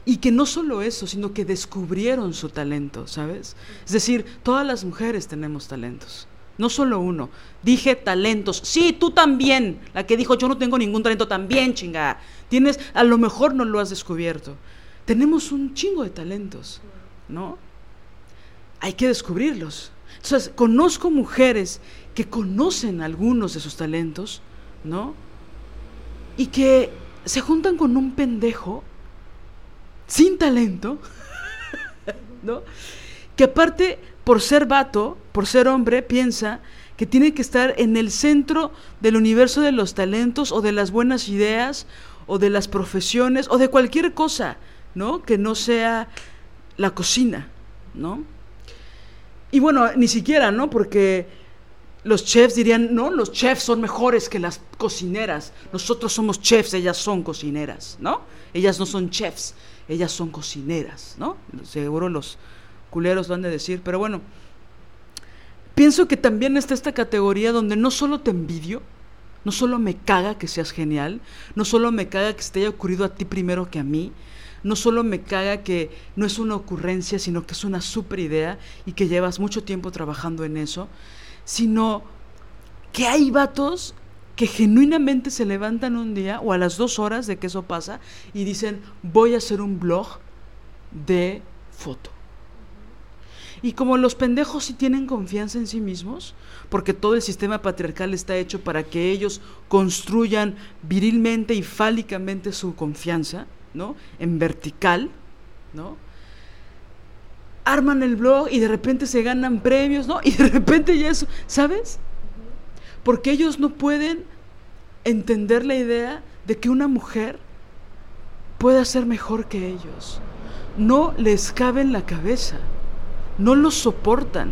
[SPEAKER 1] y que no solo eso, sino que descubrieron su talento, ¿sabes? Es decir, todas las mujeres tenemos talentos, no solo uno. Dije talentos, sí, tú también, la que dijo yo no tengo ningún talento también, chinga. Tienes, a lo mejor no lo has descubierto. Tenemos un chingo de talentos, ¿no? Hay que descubrirlos. Entonces, conozco mujeres que conocen algunos de sus talentos, ¿no? Y que se juntan con un pendejo sin talento, [LAUGHS] ¿no? Que aparte, por ser vato, por ser hombre, piensa que tiene que estar en el centro del universo de los talentos o de las buenas ideas o de las profesiones o de cualquier cosa, ¿no? Que no sea la cocina, ¿no? Y bueno, ni siquiera, ¿no? Porque los chefs dirían, no, los chefs son mejores que las cocineras. Nosotros somos chefs, ellas son cocineras, ¿no? Ellas no son chefs, ellas son cocineras, ¿no? Seguro los culeros van a decir, pero bueno, pienso que también está esta categoría donde no solo te envidio, no solo me caga que seas genial, no solo me caga que se te haya ocurrido a ti primero que a mí, no solo me caga que no es una ocurrencia, sino que es una super idea y que llevas mucho tiempo trabajando en eso, sino que hay vatos que genuinamente se levantan un día o a las dos horas de que eso pasa y dicen, voy a hacer un blog de foto. Y como los pendejos sí tienen confianza en sí mismos, porque todo el sistema patriarcal está hecho para que ellos construyan virilmente y fálicamente su confianza, ¿no? En vertical, ¿no? arman el blog y de repente se ganan premios, ¿no? [LAUGHS] Y de repente ya eso, ¿sabes? Porque ellos no pueden entender la idea de que una mujer pueda ser mejor que ellos. No les cabe en la cabeza, no lo soportan.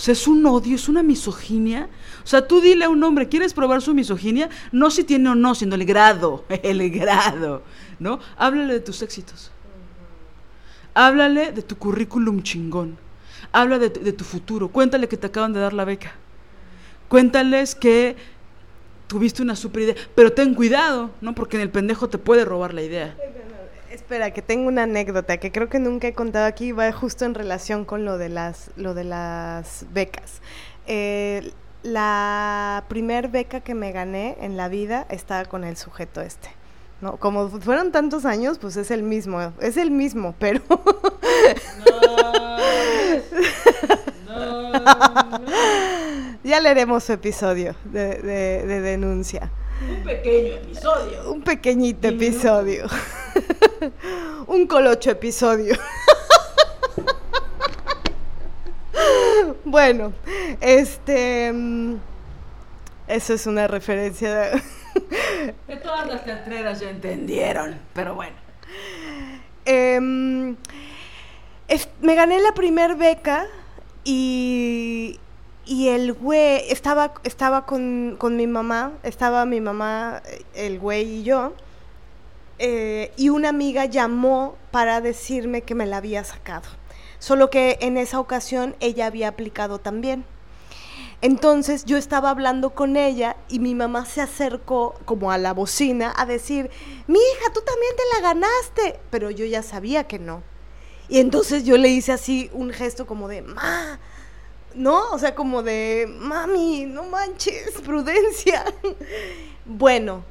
[SPEAKER 1] O sea, es un odio, es una misoginia. O sea, tú dile a un hombre, ¿quieres probar su misoginia? No si tiene o no, sino el grado, [LAUGHS] el grado, ¿no? Háblale de tus éxitos. Háblale de tu currículum chingón. Habla de, tu futuro. Cuéntale que te acaban de dar la beca. Cuéntales que tuviste una super idea. Pero ten cuidado, ¿no? Porque en el pendejo te puede robar la idea.
[SPEAKER 2] Espera, que tengo una anécdota que creo que nunca he contado aquí, va justo en relación con lo de las, lo de las becas. Eh, la primer beca que me gané en la vida estaba con el sujeto este. No, como fueron tantos años, pues es el mismo, es el mismo, pero... [LAUGHS] No, [LAUGHS] ya leeremos su episodio de, de, denuncia.
[SPEAKER 1] Un pequeño episodio.
[SPEAKER 2] Un pequeñito episodio. [LAUGHS] Un colocho episodio. [LAUGHS] bueno, este... Mm, eso es una referencia de... [LAUGHS]
[SPEAKER 1] que todas las teatreras ya entendieron, pero bueno.
[SPEAKER 2] Em, me gané la primer beca y, y el güey, estaba, estaba con, mi mamá, estaba mi mamá, el güey y yo, eh, y una amiga llamó para decirme que me la había sacado. Solo que en esa ocasión ella había aplicado también. Entonces yo estaba hablando con ella y mi mamá se acercó como a la bocina a decir, mi hija, tú también te la ganaste. Pero yo ya sabía que no. Y entonces yo le hice así un gesto como de, ma, ¿no? O sea, como de, mami, no manches, [LAUGHS] prudencia. bueno,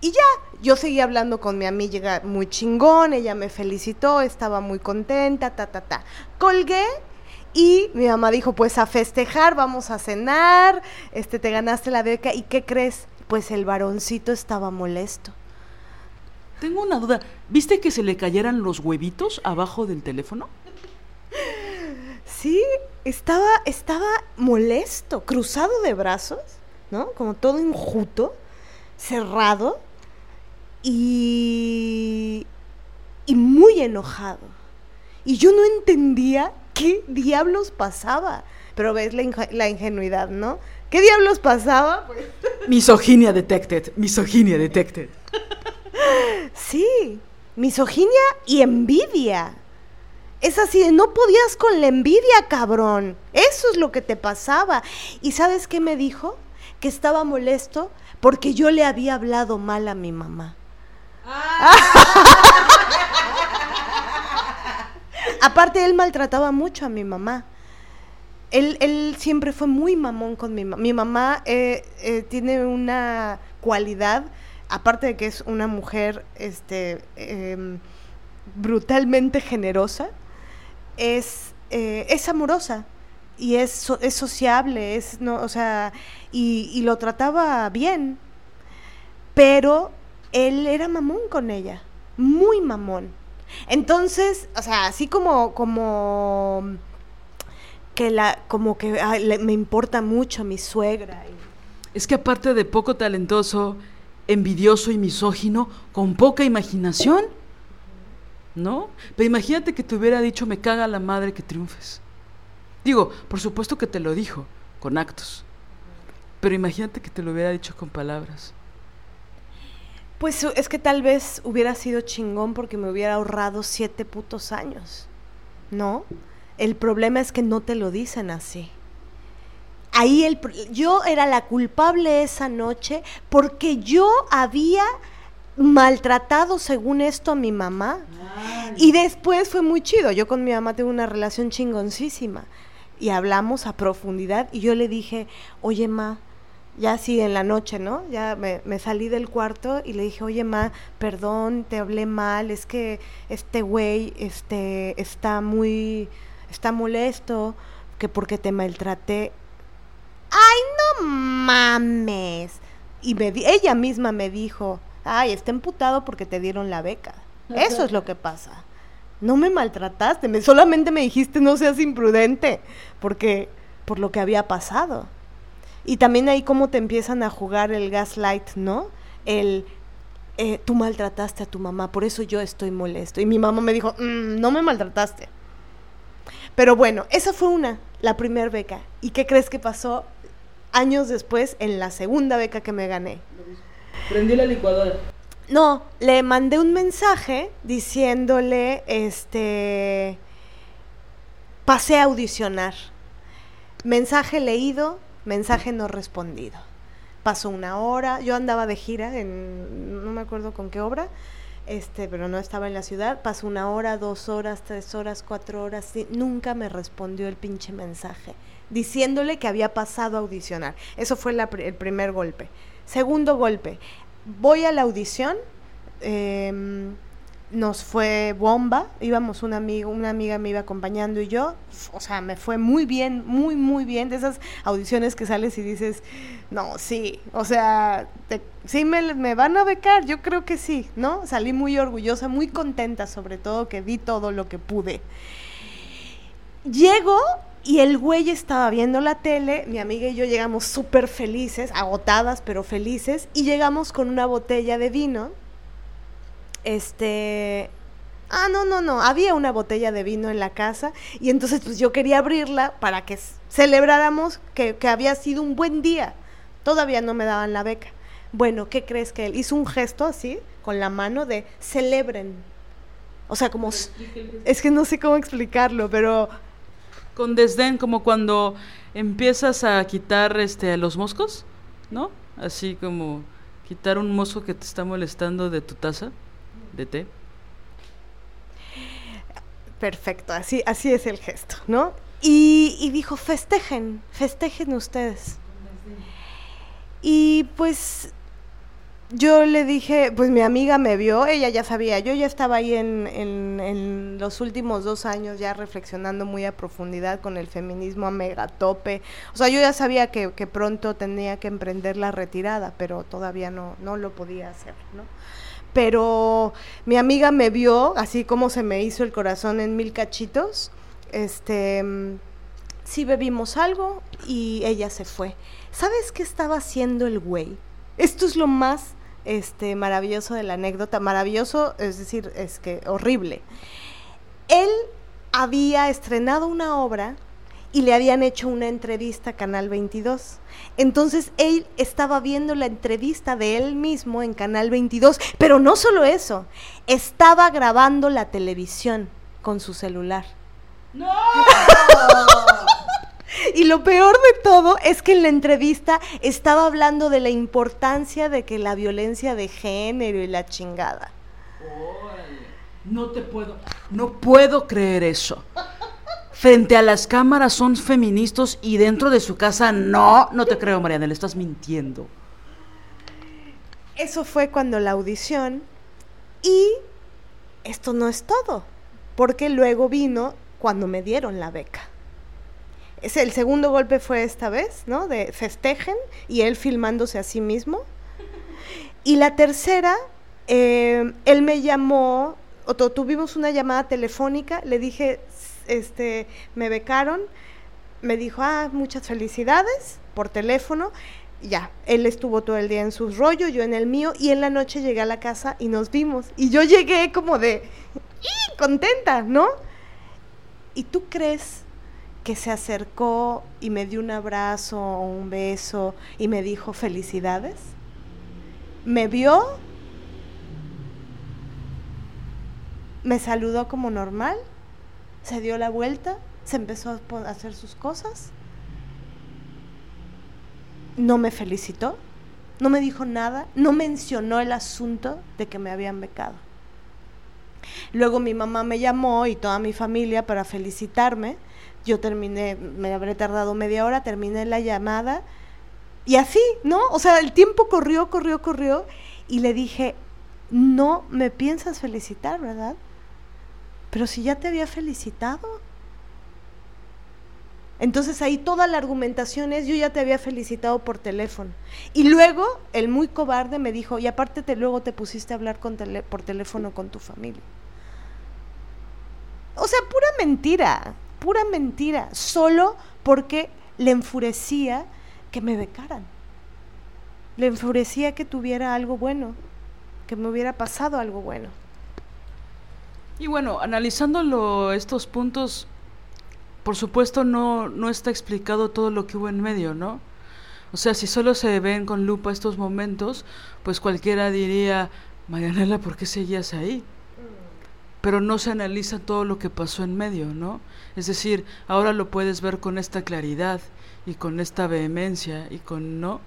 [SPEAKER 2] y ya, yo seguí hablando con mi amiga muy chingón, ella me felicitó, estaba muy contenta, ta, ta, ta. Colgué y mi mamá dijo, pues a festejar, vamos a cenar, este, te ganaste la beca. ¿Y qué crees? Pues el varoncito estaba molesto.
[SPEAKER 1] Tengo una duda. ¿Viste que se le cayeran los huevitos abajo del teléfono?
[SPEAKER 2] Sí, estaba, estaba molesto, cruzado de brazos, ¿no? Como todo enjuto, cerrado y, y muy enojado. Y yo no entendía qué diablos pasaba. Pero ves la, ingenuidad, ¿no? ¿Qué diablos pasaba? Pues... [LAUGHS]
[SPEAKER 1] Misoginia detected, misoginia detected.
[SPEAKER 2] Sí, misoginia y envidia. Es así, no podías con la envidia, cabrón. Eso es lo que te pasaba. ¿Y sabes qué me dijo? Que estaba molesto porque yo le había hablado mal a mi mamá. [LAUGHS] Aparte, él maltrataba mucho a mi mamá. Él, siempre fue muy mamón con mi mamá. Mi mamá eh, eh, tiene una cualidad, aparte de que es una mujer este, em, brutalmente generosa, es, eh, es amorosa y es, es sociable, es, no, o sea, y, lo trataba bien. Pero él era mamón con ella, muy mamón. Entonces, o sea, así como, como que la, como que me importa mucho mi suegra.
[SPEAKER 1] Es que aparte de poco talentoso, envidioso y misógino, con poca imaginación, ¿no? Pero imagínate que te hubiera dicho, me caga la madre que triunfes. Digo, por supuesto que te lo dijo, con actos. Pero imagínate que te lo hubiera dicho con palabras.
[SPEAKER 2] Pues es que tal vez hubiera sido chingón porque me hubiera ahorrado siete putos años, ¿no? El problema es que no te lo dicen así. Ahí el, yo era la culpable esa noche porque yo había maltratado según esto a mi mamá. Y después fue muy chido. Yo con mi mamá tengo una relación chingoncísima. Y hablamos a profundidad y yo le dije, oye, ma, ya así en la noche, ¿no? Ya me, salí del cuarto y le dije, oye, ma, perdón, te hablé mal, es que este güey este, está muy, está molesto, que porque te maltraté. ¡Ay, no mames! Y me ella misma me dijo, ay, está emputado porque te dieron la beca. Eso es lo que pasa. No me maltrataste, me, solamente me dijiste no seas imprudente, porque por lo que había pasado. Y también ahí cómo te empiezan a jugar el gaslight, ¿no? El, eh, tú maltrataste a tu mamá, por eso yo estoy molesto. Y mi mamá me dijo, mm, no me maltrataste. Pero bueno, esa fue una, la primera beca. ¿Y qué crees que pasó años después en la segunda beca que me gané?
[SPEAKER 1] Prendí la licuadora.
[SPEAKER 2] No, le mandé un mensaje diciéndole, este, pasé a audicionar. Mensaje leído, mensaje no respondido. Pasó una hora, yo andaba de gira en, no me acuerdo con qué obra, este, pero no estaba en la ciudad, pasó una hora, dos horas, tres horas, cuatro horas, nunca me respondió el pinche mensaje, diciéndole que había pasado a audicionar. Eso fue el primer golpe. Segundo golpe, voy a la audición, eh, nos fue bomba, íbamos una amiga, una amiga me iba acompañando y yo, o sea, me fue muy bien, muy, muy bien, de esas audiciones que sales y dices, no, sí, o sea, sí me, me, van a becar, yo creo que sí, ¿no? Salí muy orgullosa, muy contenta sobre todo que di todo lo que pude. Llego y el güey estaba viendo la tele, mi amiga y yo llegamos súper felices, agotadas pero felices, y llegamos con una botella de vino este, ah, no, no, no, había una botella de vino en la casa y entonces pues yo quería abrirla para que celebráramos que, había sido un buen día. Todavía no me daban la beca. Bueno, ¿qué crees que él hizo un gesto así, con la mano de celebren? O sea, como... Es que no sé cómo explicarlo, pero
[SPEAKER 1] Con desdén, como cuando empiezas a quitar este, los moscos, ¿no? Así como quitar un mosco que te está molestando de tu taza de té.
[SPEAKER 2] Perfecto, así, así es el gesto, ¿no? Y, y dijo, festejen, festejen ustedes. Y pues yo le dije, pues mi amiga me vio, ella ya sabía, yo ya estaba ahí en, en, los últimos dos años ya reflexionando muy a profundidad con el feminismo a megatope. O sea, yo ya sabía que, que pronto tenía que emprender la retirada, pero todavía no, no lo podía hacer, ¿no? Pero mi amiga me vio, así como se me hizo el corazón en mil cachitos, este, sí bebimos algo y ella se fue. ¿Sabes qué estaba haciendo el güey? Esto es lo más este, maravilloso de la anécdota, maravilloso, es decir, es que horrible. Él había estrenado una obra y le habían hecho una entrevista a Canal 22. Entonces él estaba viendo la entrevista de él mismo en Canal 22, pero no solo eso, estaba grabando la televisión con su celular. ¡No! [LAUGHS] Y lo peor de todo es que en la entrevista estaba hablando de la importancia de que la violencia de género y la chingada.
[SPEAKER 1] No te puedo, no puedo creer eso. Frente a las cámaras son feministas y dentro de su casa no, no te creo, Mariana, le estás mintiendo.
[SPEAKER 2] Eso fue cuando la audición y esto no es todo, porque luego vino cuando me dieron la beca el segundo golpe fue esta vez, ¿no? De festejen y él filmándose a sí mismo. Y la tercera, eh, él me llamó, o tuvimos una llamada telefónica, le dije, este, me becaron, me dijo, ah, muchas felicidades por teléfono. Ya, él estuvo todo el día en su rollo, yo en el mío, y en la noche llegué a la casa y nos vimos. Y yo llegué como de, contenta, ¿no? ¿Y tú crees que se acercó y me dio un abrazo o un beso y me dijo felicidades. Me vio, me saludó como normal, se dio la vuelta, se empezó a hacer sus cosas, no me felicitó, no me dijo nada, no mencionó el asunto de que me habían becado. Luego mi mamá me llamó y toda mi familia para felicitarme yo terminé, me habré tardado media hora, terminé la llamada y así, ¿no? O sea, el tiempo corrió, corrió, corrió y le dije, no me piensas felicitar, ¿verdad? Pero si ya te había felicitado. Entonces ahí toda la argumentación es, yo ya te había felicitado por teléfono. Y luego el muy cobarde me dijo, y aparte te, luego te pusiste a hablar con por teléfono con tu familia. O sea, pura mentira pura mentira, solo porque le enfurecía que me becaran. Le enfurecía que tuviera algo bueno, que me hubiera pasado algo bueno.
[SPEAKER 1] Y bueno, analizándolo estos puntos, por supuesto no, no está explicado todo lo que hubo en medio, ¿no? O sea, si solo se ven con lupa estos momentos, pues cualquiera diría, Marianela, ¿por qué seguías ahí? Pero no se analiza todo lo que pasó en medio, ¿no? Es decir, ahora lo puedes ver con esta claridad y con esta vehemencia y con no,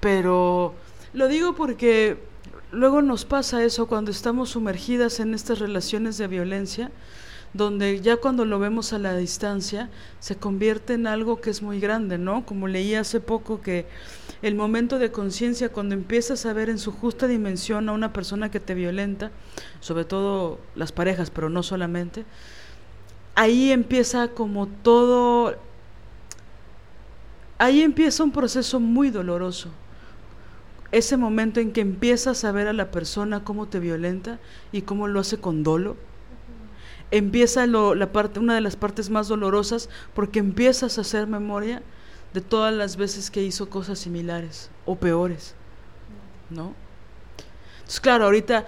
[SPEAKER 1] pero lo digo porque luego nos pasa eso cuando estamos sumergidas en estas relaciones de violencia, donde ya cuando lo vemos a la distancia se convierte en algo que es muy grande, ¿no? Como leí hace poco que el momento de conciencia, cuando empiezas a ver en su justa dimensión a una persona que te violenta, sobre todo las parejas, pero no solamente, ahí empieza como todo, ahí empieza un proceso muy doloroso. Ese momento en que empiezas a ver a la persona cómo te violenta y cómo lo hace con dolo empieza la parte, una de las partes más dolorosas porque empiezas a hacer memoria de todas las veces que hizo cosas similares o peores, ¿no? Entonces, claro, ahorita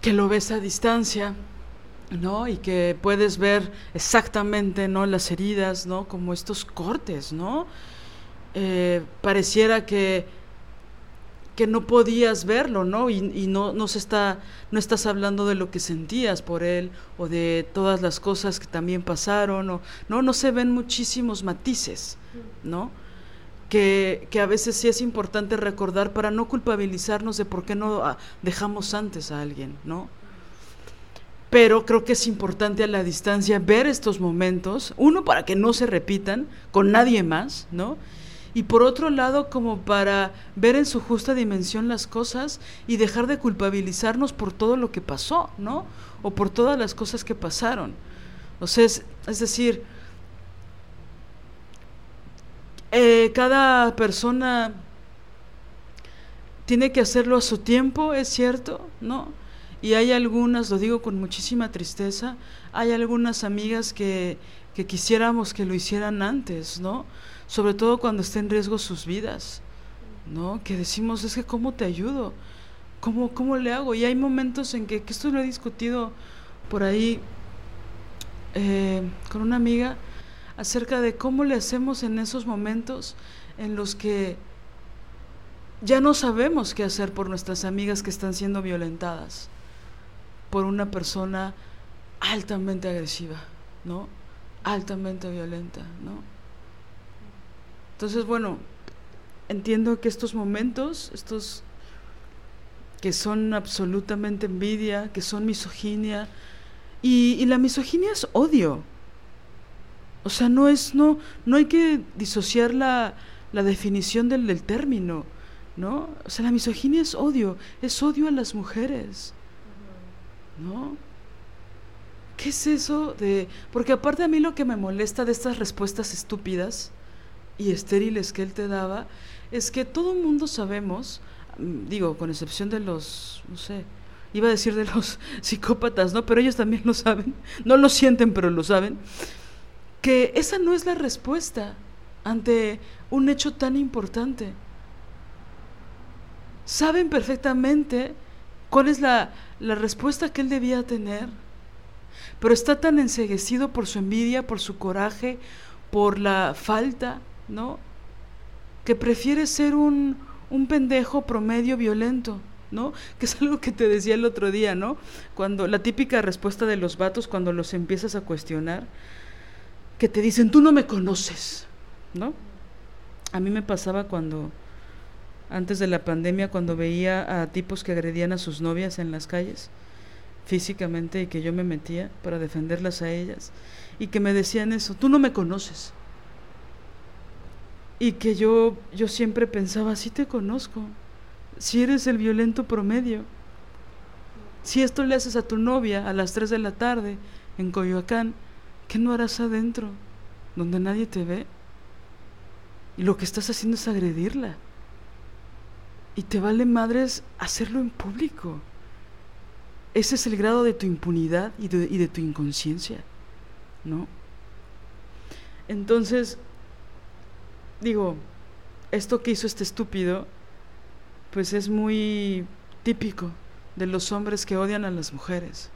[SPEAKER 1] que lo ves a distancia, ¿no? Y que puedes ver exactamente, ¿no? Las heridas, ¿no? Como estos cortes, ¿no? Eh, pareciera que que no podías verlo, ¿no? Y, no, no se está, no estás hablando de lo que sentías por él o de todas las cosas que también pasaron, o, no, no se ven muchísimos matices, ¿no? Que, que, a veces sí es importante recordar para no culpabilizarnos de por qué no ah, dejamos antes a alguien, ¿no? Pero creo que es importante a la distancia ver estos momentos, uno para que no se repitan con nadie más, ¿no? Y por otro lado como para ver en su justa dimensión las cosas y dejar de culpabilizarnos por todo lo que pasó, ¿no? O por todas las cosas que pasaron. O sea, es, decir, eh, cada persona tiene que hacerlo a su tiempo, es cierto, ¿no? Y hay algunas, lo digo con muchísima tristeza, hay algunas amigas que, que quisiéramos que lo hicieran antes, ¿no? Sobre todo cuando está en riesgo sus vidas, ¿no? Que decimos, es que ¿cómo te ayudo? ¿Cómo, cómo le hago? Y hay momentos en que, que esto lo he discutido por ahí eh, con una amiga acerca de cómo le hacemos en esos momentos en los que ya no sabemos qué hacer por nuestras amigas que están siendo violentadas por una persona altamente agresiva, ¿no? Altamente violenta, ¿no? Entonces, bueno, entiendo que estos momentos, estos que son absolutamente envidia, que son misoginia, y, la misoginia es odio. O sea, no es, no, no hay que disociar la, la definición del, del, término, ¿no? O sea, la misoginia es odio, es odio a las mujeres, ¿no? ¿Qué es eso de...? Porque aparte a mí lo que me molesta de estas respuestas estúpidas y estériles que él te daba, es que todo el mundo sabemos, mm, digo, con excepción de los, no sé, iba a decir de los [LAUGHS] psicópatas, ¿no? Pero ellos también lo saben, no lo sienten, pero lo saben, que esa no es la respuesta ante un hecho tan importante. Saben perfectamente cuál es la, la respuesta que él debía tener, pero está tan enseguecido por su envidia, por su coraje, por la falta ¿no? Que prefiere ser un, un pendejo promedio violento, ¿no? Que es algo que te decía el otro día, ¿no? Cuando la típica respuesta de los vatos cuando los empiezas a cuestionar, que te dicen, tú no me conoces, ¿no? A mí me pasaba cuando, antes de la pandemia, cuando veía a tipos que agredían a sus novias en las calles, físicamente, y que yo me metía para defenderlas a ellas, y que me decían eso, tú no me conoces. Y que yo, yo siempre pensaba, sí te conozco, si eres el violento promedio, si esto le haces a tu novia a las 3 de la tarde en Coyoacán, ¿qué no harás adentro, donde nadie te ve? Y lo que estás haciendo es agredirla. Y te vale madres hacerlo en público. Ese es el grado de tu impunidad y de, y de tu inconsciencia, ¿no? Entonces, digo, esto que hizo este estúpido, pues es muy típico de los hombres que odian a las mujeres,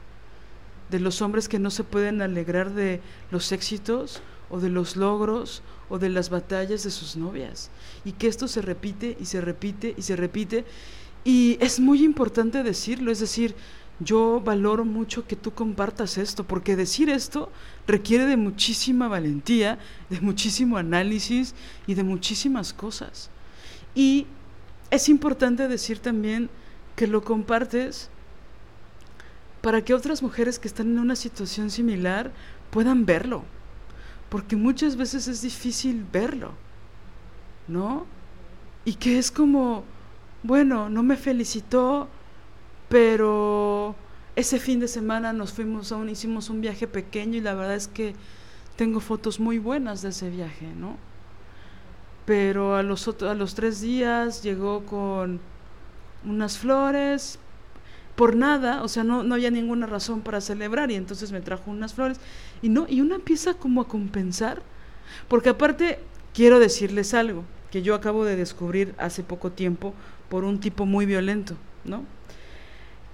[SPEAKER 1] de los hombres que no se pueden alegrar de los éxitos o de los logros o de las batallas de sus novias. Y que esto se repite y se repite y se repite. Y es muy importante decirlo, es decir, yo valoro mucho que tú compartas esto, porque decir esto requiere de muchísima valentía, de muchísimo análisis y de muchísimas cosas. Y es importante decir también que lo compartes para que otras mujeres que están en una situación similar puedan verlo, porque muchas veces es difícil verlo, ¿no? Y que es como, bueno, no me felicitó, pero ese fin de semana nos fuimos a un, hicimos un viaje pequeño y la verdad es que tengo fotos muy buenas de ese viaje, ¿no? Pero a los, a los tres días llegó con unas flores, por nada, o sea, no, no había ninguna razón para celebrar y entonces me trajo unas flores y no, y una empieza como a compensar, porque aparte quiero decirles algo que yo acabo de descubrir hace poco tiempo por un tipo muy violento, ¿no?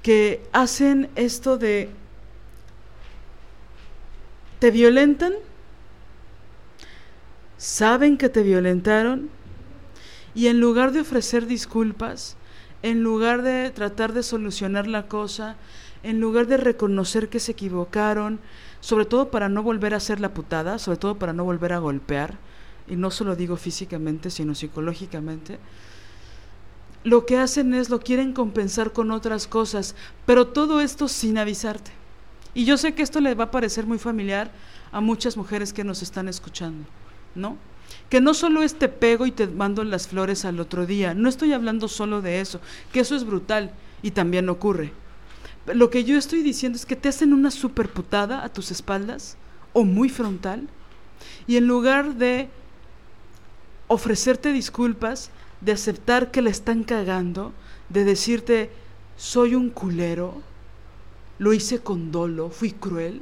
[SPEAKER 1] Que hacen esto de te violentan, saben que te violentaron y en lugar de ofrecer disculpas, en lugar de tratar de solucionar la cosa, en lugar de reconocer que se equivocaron, sobre todo para no volver a hacer la putada, sobre todo para no volver a golpear, y no solo digo físicamente, sino psicológicamente, lo que hacen es lo quieren compensar con otras cosas, pero todo esto sin avisarte. Y yo sé que esto le va a parecer muy familiar a muchas mujeres que nos están escuchando, ¿no? Que no solo es te pego y te mando las flores al otro día, no estoy hablando solo de eso, que eso es brutal y también ocurre. Lo que yo estoy diciendo es que te hacen una superputada a tus espaldas o muy frontal y en lugar de ofrecerte disculpas, de aceptar que le están cagando, de decirte, soy un culero, lo hice con dolo, fui cruel,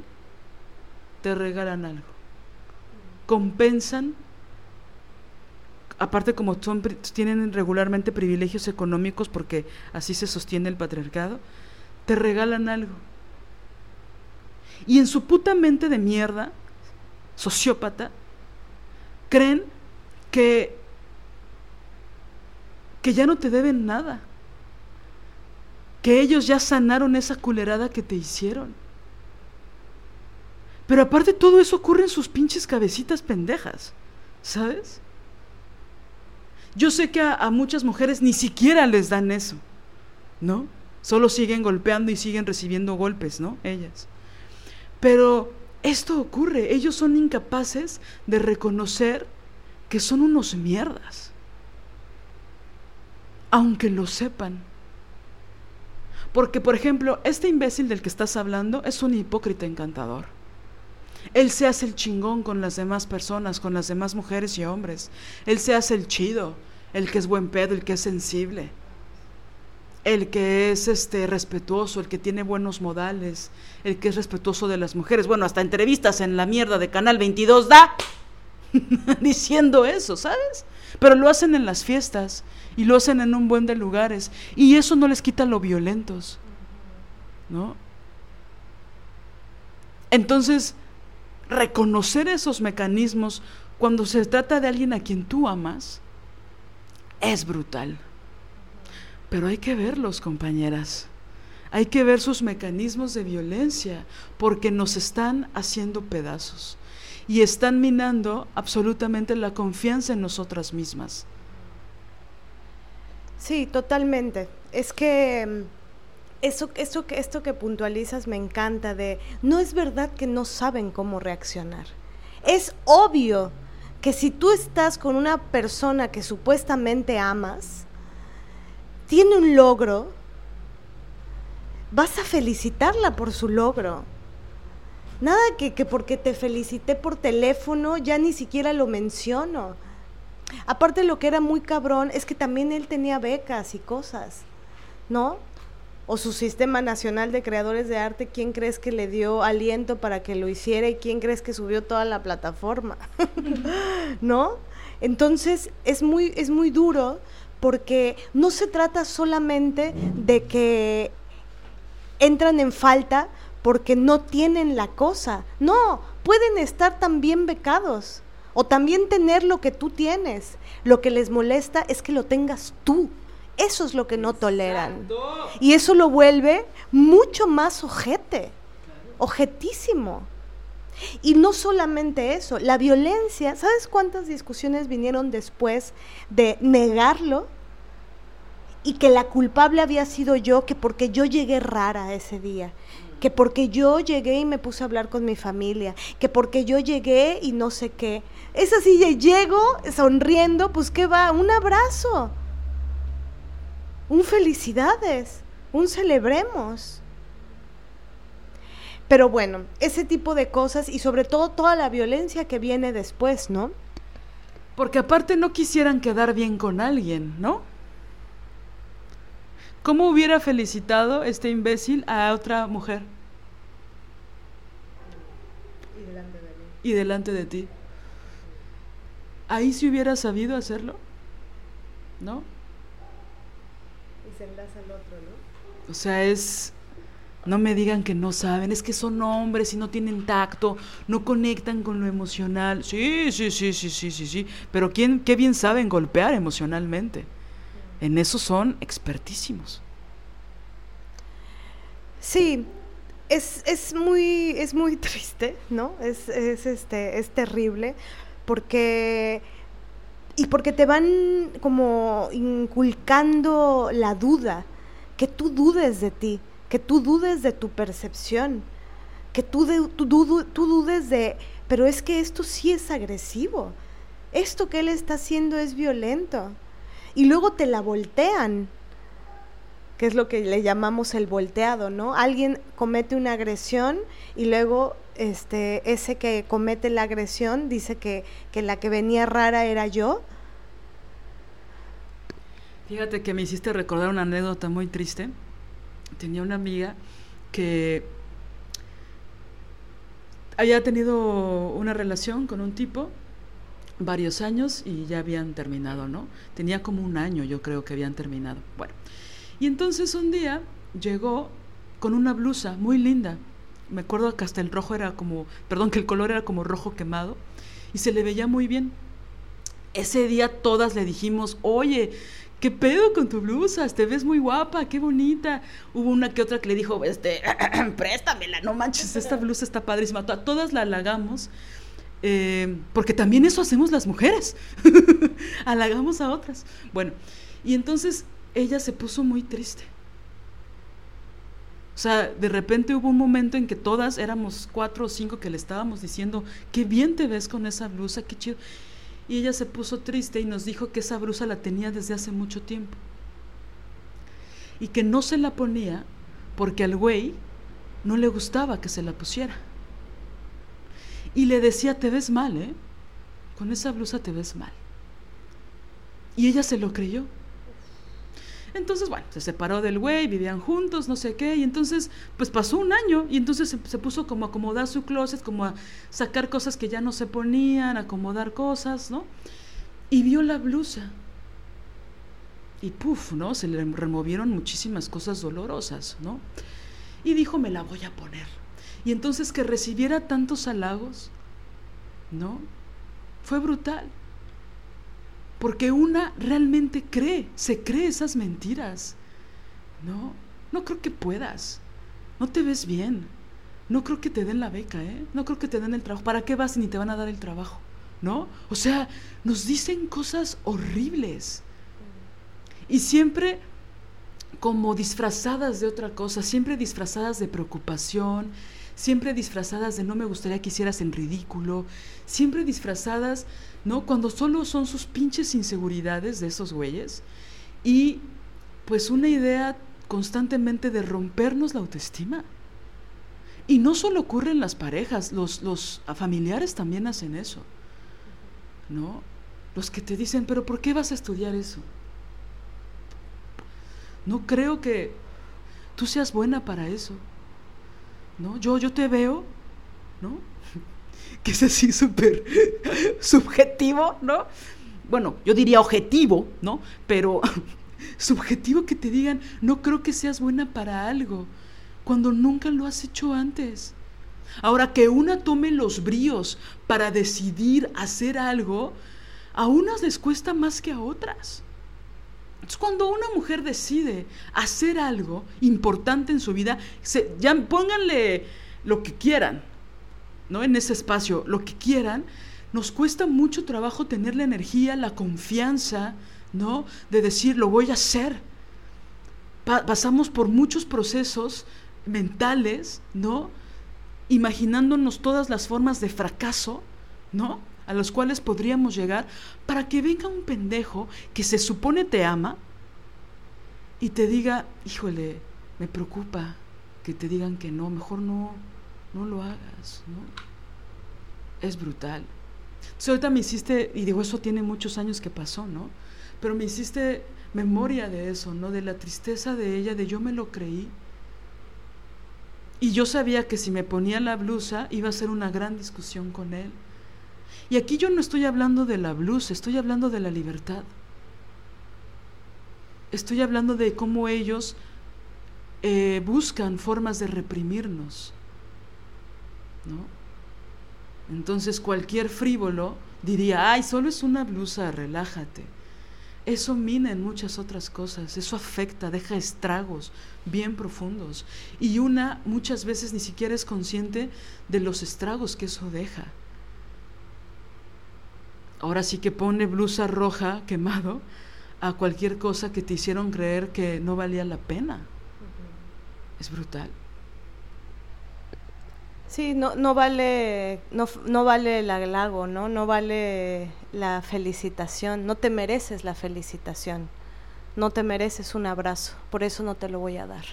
[SPEAKER 1] te regalan algo. Compensan, aparte como tienen regularmente privilegios económicos porque así se sostiene el patriarcado, te regalan algo. Y en su puta mente de mierda, sociópata, creen que, que ya no te deben nada. Que ellos ya sanaron esa culerada que te hicieron. Pero aparte todo eso ocurre en sus pinches cabecitas pendejas, ¿sabes? Yo sé que a, muchas mujeres ni siquiera les dan eso, ¿no? Solo siguen golpeando y siguen recibiendo golpes, ¿no? Ellas. Pero esto ocurre, ellos son incapaces de reconocer que son unos mierdas, aunque lo sepan. Porque, por ejemplo, este imbécil del que estás hablando es un hipócrita encantador. Él se hace el chingón con las demás personas, con las demás mujeres y hombres. Él se hace el chido, el que es buen pedo, el que es sensible, el que es este respetuoso, el que tiene buenos modales, el que es respetuoso de las mujeres. Bueno, hasta entrevistas en la mierda de Canal 22 da [LAUGHS] diciendo eso, ¿sabes? Pero lo hacen en las fiestas y lo hacen en un buen de lugares y eso no les quita lo violentos. ¿No? Entonces, reconocer esos mecanismos cuando se trata de alguien a quien tú amas es brutal. Pero hay que verlos, compañeras. Hay que ver sus mecanismos de violencia porque nos están haciendo pedazos y están minando absolutamente la confianza en nosotras mismas.
[SPEAKER 2] Sí, totalmente. Es que mm, eso, eso, esto que puntualizas me encanta de, no es verdad que no saben cómo reaccionar. Es obvio que si tú estás con una persona que supuestamente amas, tiene un logro, vas a felicitarla por su logro. Nada que, que porque te felicité por teléfono ya ni siquiera lo menciono. Aparte lo que era muy cabrón es que también él tenía becas y cosas, ¿no? O su Sistema Nacional de Creadores de Arte, ¿quién crees que le dio aliento para que lo hiciera y quién crees que subió toda la plataforma? [LAUGHS] ¿No? Entonces es muy, es muy duro porque no se trata solamente de que entran en falta porque no tienen la cosa. No, pueden estar también becados o también tener lo que tú tienes. Lo que les molesta es que lo tengas tú. Eso es lo que no toleran. Y eso lo vuelve mucho más ojete, ojetísimo. Y no solamente eso, la violencia, ¿sabes cuántas discusiones vinieron después de negarlo? Y que la culpable había sido yo, que porque yo llegué rara ese día, que porque yo llegué y me puse a hablar con mi familia, que porque yo llegué y no sé qué. Es así, llego sonriendo, pues ¿qué va? Un abrazo, un felicidades, un celebremos. Pero bueno, ese tipo de cosas y sobre todo toda la violencia que viene después, ¿no?
[SPEAKER 1] Porque aparte no quisieran quedar bien con alguien, ¿no? ¿Cómo hubiera felicitado este imbécil a otra mujer?
[SPEAKER 2] Y delante de mí.
[SPEAKER 1] Y delante de ti. Ahí si hubiera sabido hacerlo, ¿no?
[SPEAKER 2] Y se enlaza al otro, ¿no?
[SPEAKER 1] O sea, es... No me digan que no saben, es que son hombres y no tienen tacto, no conectan con lo emocional. Sí, sí, sí, sí, sí, sí, sí. Pero ¿quién, qué bien saben golpear emocionalmente? En eso son expertísimos.
[SPEAKER 2] Sí, es, es, muy, es muy [LAUGHS] triste, ¿no? Es, es, este, es terrible porque... Y porque te van como inculcando la duda, que tú dudes de ti, que tú dudes de tu percepción, que tú, de, tú, tú dudes de, pero es que esto sí es agresivo, esto que él está haciendo es violento. Y luego te la voltean, que es lo que le llamamos el volteado, ¿no? Alguien comete una agresión y luego este, ese que comete la agresión dice que, que la que venía rara era yo.
[SPEAKER 1] Fíjate que me hiciste recordar una anécdota muy triste. Tenía una amiga que había tenido una relación con un tipo varios años y ya habían terminado, ¿no? Tenía como un año, yo creo que habían terminado. Bueno, y entonces un día llegó con una blusa muy linda. Me acuerdo que hasta el rojo era como, perdón, que el color era como rojo quemado y se le veía muy bien. Ese día todas le dijimos, oye, ¿qué pedo con tu blusa? Te ves muy guapa, qué bonita. Hubo una que otra que le dijo, este, [CLEARS THROAT] préstamela, no manches, esta blusa está padrísima. Todas la halagamos, eh, porque también eso hacemos las mujeres, [LAUGHS] halagamos a otras. Bueno, y entonces ella se puso muy triste. O sea, de repente hubo un momento en que todas éramos cuatro o cinco que le estábamos diciendo, qué bien te ves con esa blusa, qué chido. Y ella se puso triste y nos dijo que esa blusa la tenía desde hace mucho tiempo. Y que no se la ponía porque al güey no le gustaba que se la pusiera. Y le decía, te ves mal, ¿eh? Con esa blusa te ves mal. Y ella se lo creyó. Entonces, bueno, se separó del güey, vivían juntos, no sé qué, y entonces, pues pasó un año, y entonces se, puso como a acomodar su closet, como a sacar cosas que ya no se ponían, acomodar cosas, ¿no? Y vio la blusa. Y puf, ¿no? Se le removieron muchísimas cosas dolorosas, ¿no? Y dijo, me la voy a poner. Y entonces que recibiera tantos halagos, ¿no? Fue brutal. Porque una realmente cree, se cree esas mentiras. No, no creo que puedas. No te ves bien. No creo que te den la beca, ¿eh? No creo que te den el trabajo. ¿Para qué vas ni te van a dar el trabajo? ¿No? O sea, nos dicen cosas horribles. Y siempre como disfrazadas de otra cosa, siempre disfrazadas de preocupación, siempre disfrazadas de no me gustaría que hicieras en ridículo, siempre disfrazadas ¿no? Cuando solo son sus pinches inseguridades de esos güeyes y pues una idea constantemente de rompernos la autoestima. Y no solo ocurre en las parejas, los, los familiares también hacen eso, ¿no? Los que te dicen, pero ¿por qué vas a estudiar eso? No creo que tú seas buena para eso, ¿no? Yo, yo te veo, ¿no? [LAUGHS] que es así súper [LAUGHS] subjetivo, ¿no? Bueno, yo diría objetivo, ¿no? Pero [LAUGHS] subjetivo que te digan, no creo que seas buena para algo, cuando nunca lo has hecho antes. Ahora, que una tome los bríos para decidir hacer algo, a unas les cuesta más que a otras. Entonces, cuando una mujer decide hacer algo importante en su vida, se, ya pónganle lo que quieran, ¿no? En ese espacio, lo que quieran, nos cuesta mucho trabajo tener la energía, la confianza, ¿no? De decir, lo voy a hacer. pasamos por muchos procesos mentales, ¿no? Imaginándonos todas las formas de fracaso, ¿no? A los cuales podríamos llegar para que venga un pendejo que se supone te ama y te diga, híjole, me preocupa que te digan que no, mejor no, no lo hagas, ¿no? Es brutal. Entonces ahorita me hiciste, y digo, eso tiene muchos años que pasó, ¿no? Pero me hiciste memoria de eso, ¿no? De la tristeza de ella, de yo me lo creí. Y yo sabía que si me ponía la blusa iba a ser una gran discusión con él. Y aquí yo no estoy hablando de la blusa, estoy hablando de la libertad. Estoy hablando de cómo ellos eh, buscan formas de reprimirnos. ¿no? Entonces cualquier frívolo diría, ay, solo es una blusa, relájate. eso mina en muchas otras cosas, eso afecta, deja estragos bien profundos. Y una muchas veces ni siquiera es consciente de los estragos que eso deja. Ahora sí que pone blusa roja quemado a cualquier cosa que te hicieron creer que no valía la pena. Es brutal.
[SPEAKER 2] Sí, no, no vale, no, no vale el halago, ¿no? No vale la felicitación, no te mereces la felicitación, no te mereces un abrazo, por eso no te lo voy a dar.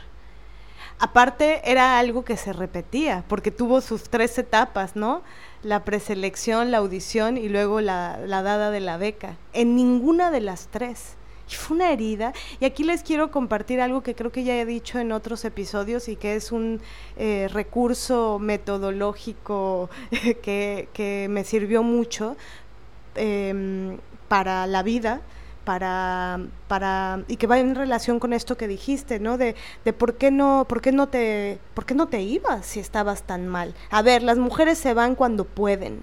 [SPEAKER 2] Aparte, era algo que se repetía, porque tuvo sus tres etapas, ¿no? La preselección, la audición y luego la, la dada de la beca. En ninguna de las tres y fue una herida. Y aquí les quiero compartir algo que creo que ya he dicho en otros episodios y que es un eh, recurso metodológico [LAUGHS] que, que, me sirvió mucho em, para la vida. Para, para, y que va en relación con esto que dijiste, ¿no? De, de por qué no, por qué no te, por qué no te ibas si estabas tan mal. A ver, las mujeres se van cuando pueden,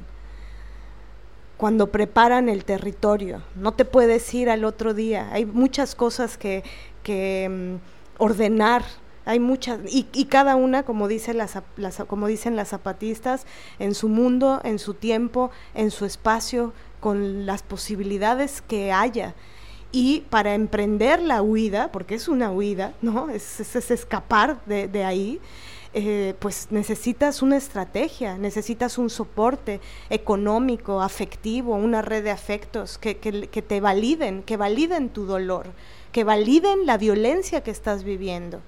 [SPEAKER 2] cuando preparan el territorio. No te puedes ir al otro día. Hay muchas cosas que, que mm, ordenar. Hay muchas, y, y, cada una, como, dice las, las, como dicen las zapatistas, en su mundo, en su tiempo, en su espacio, con las posibilidades que haya. Y para emprender la huida, porque es una huida, ¿no? Es, es, es escapar de, de ahí, eh, pues necesitas una estrategia, necesitas un soporte económico, afectivo, una red de afectos que, que, que te validen, que validen tu dolor, que validen la violencia que estás viviendo.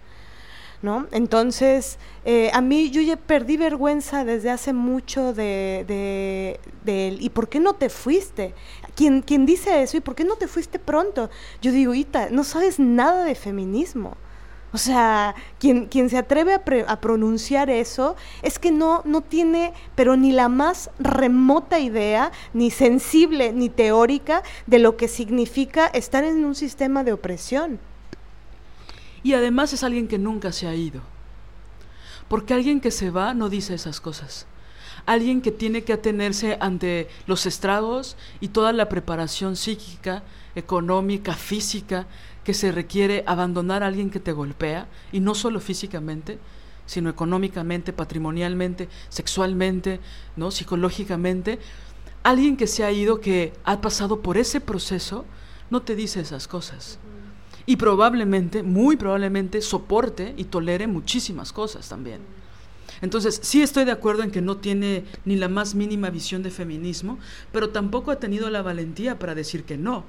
[SPEAKER 2] ¿No? Entonces, eh, a mí yo ya perdí vergüenza desde hace mucho de, de, de. ¿Y por qué no te fuiste? ¿Quién, ¿Quién dice eso? ¿Y por qué no te fuiste pronto? Yo digo, Ita, no sabes nada de feminismo. O sea, quien, quien se atreve a, a, pronunciar eso es que no, no tiene, pero ni la más remota idea, ni sensible, ni teórica, de lo que significa estar en un sistema de opresión.
[SPEAKER 1] Y además es alguien que nunca se ha ido. Porque alguien que se va no dice esas cosas. Alguien que tiene que atenerse ante los estragos y toda la preparación psíquica, económica, física que se requiere abandonar a alguien que te golpea, y no solo físicamente, sino económicamente, patrimonialmente, sexualmente, ¿no? psicológicamente. Alguien que se ha ido, que ha pasado por ese proceso, no te dice esas cosas. Y probablemente, muy probablemente, soporte y tolere muchísimas cosas también. Entonces, sí estoy de acuerdo en que no tiene ni la más mínima visión de feminismo, pero tampoco ha tenido la valentía para decir que no.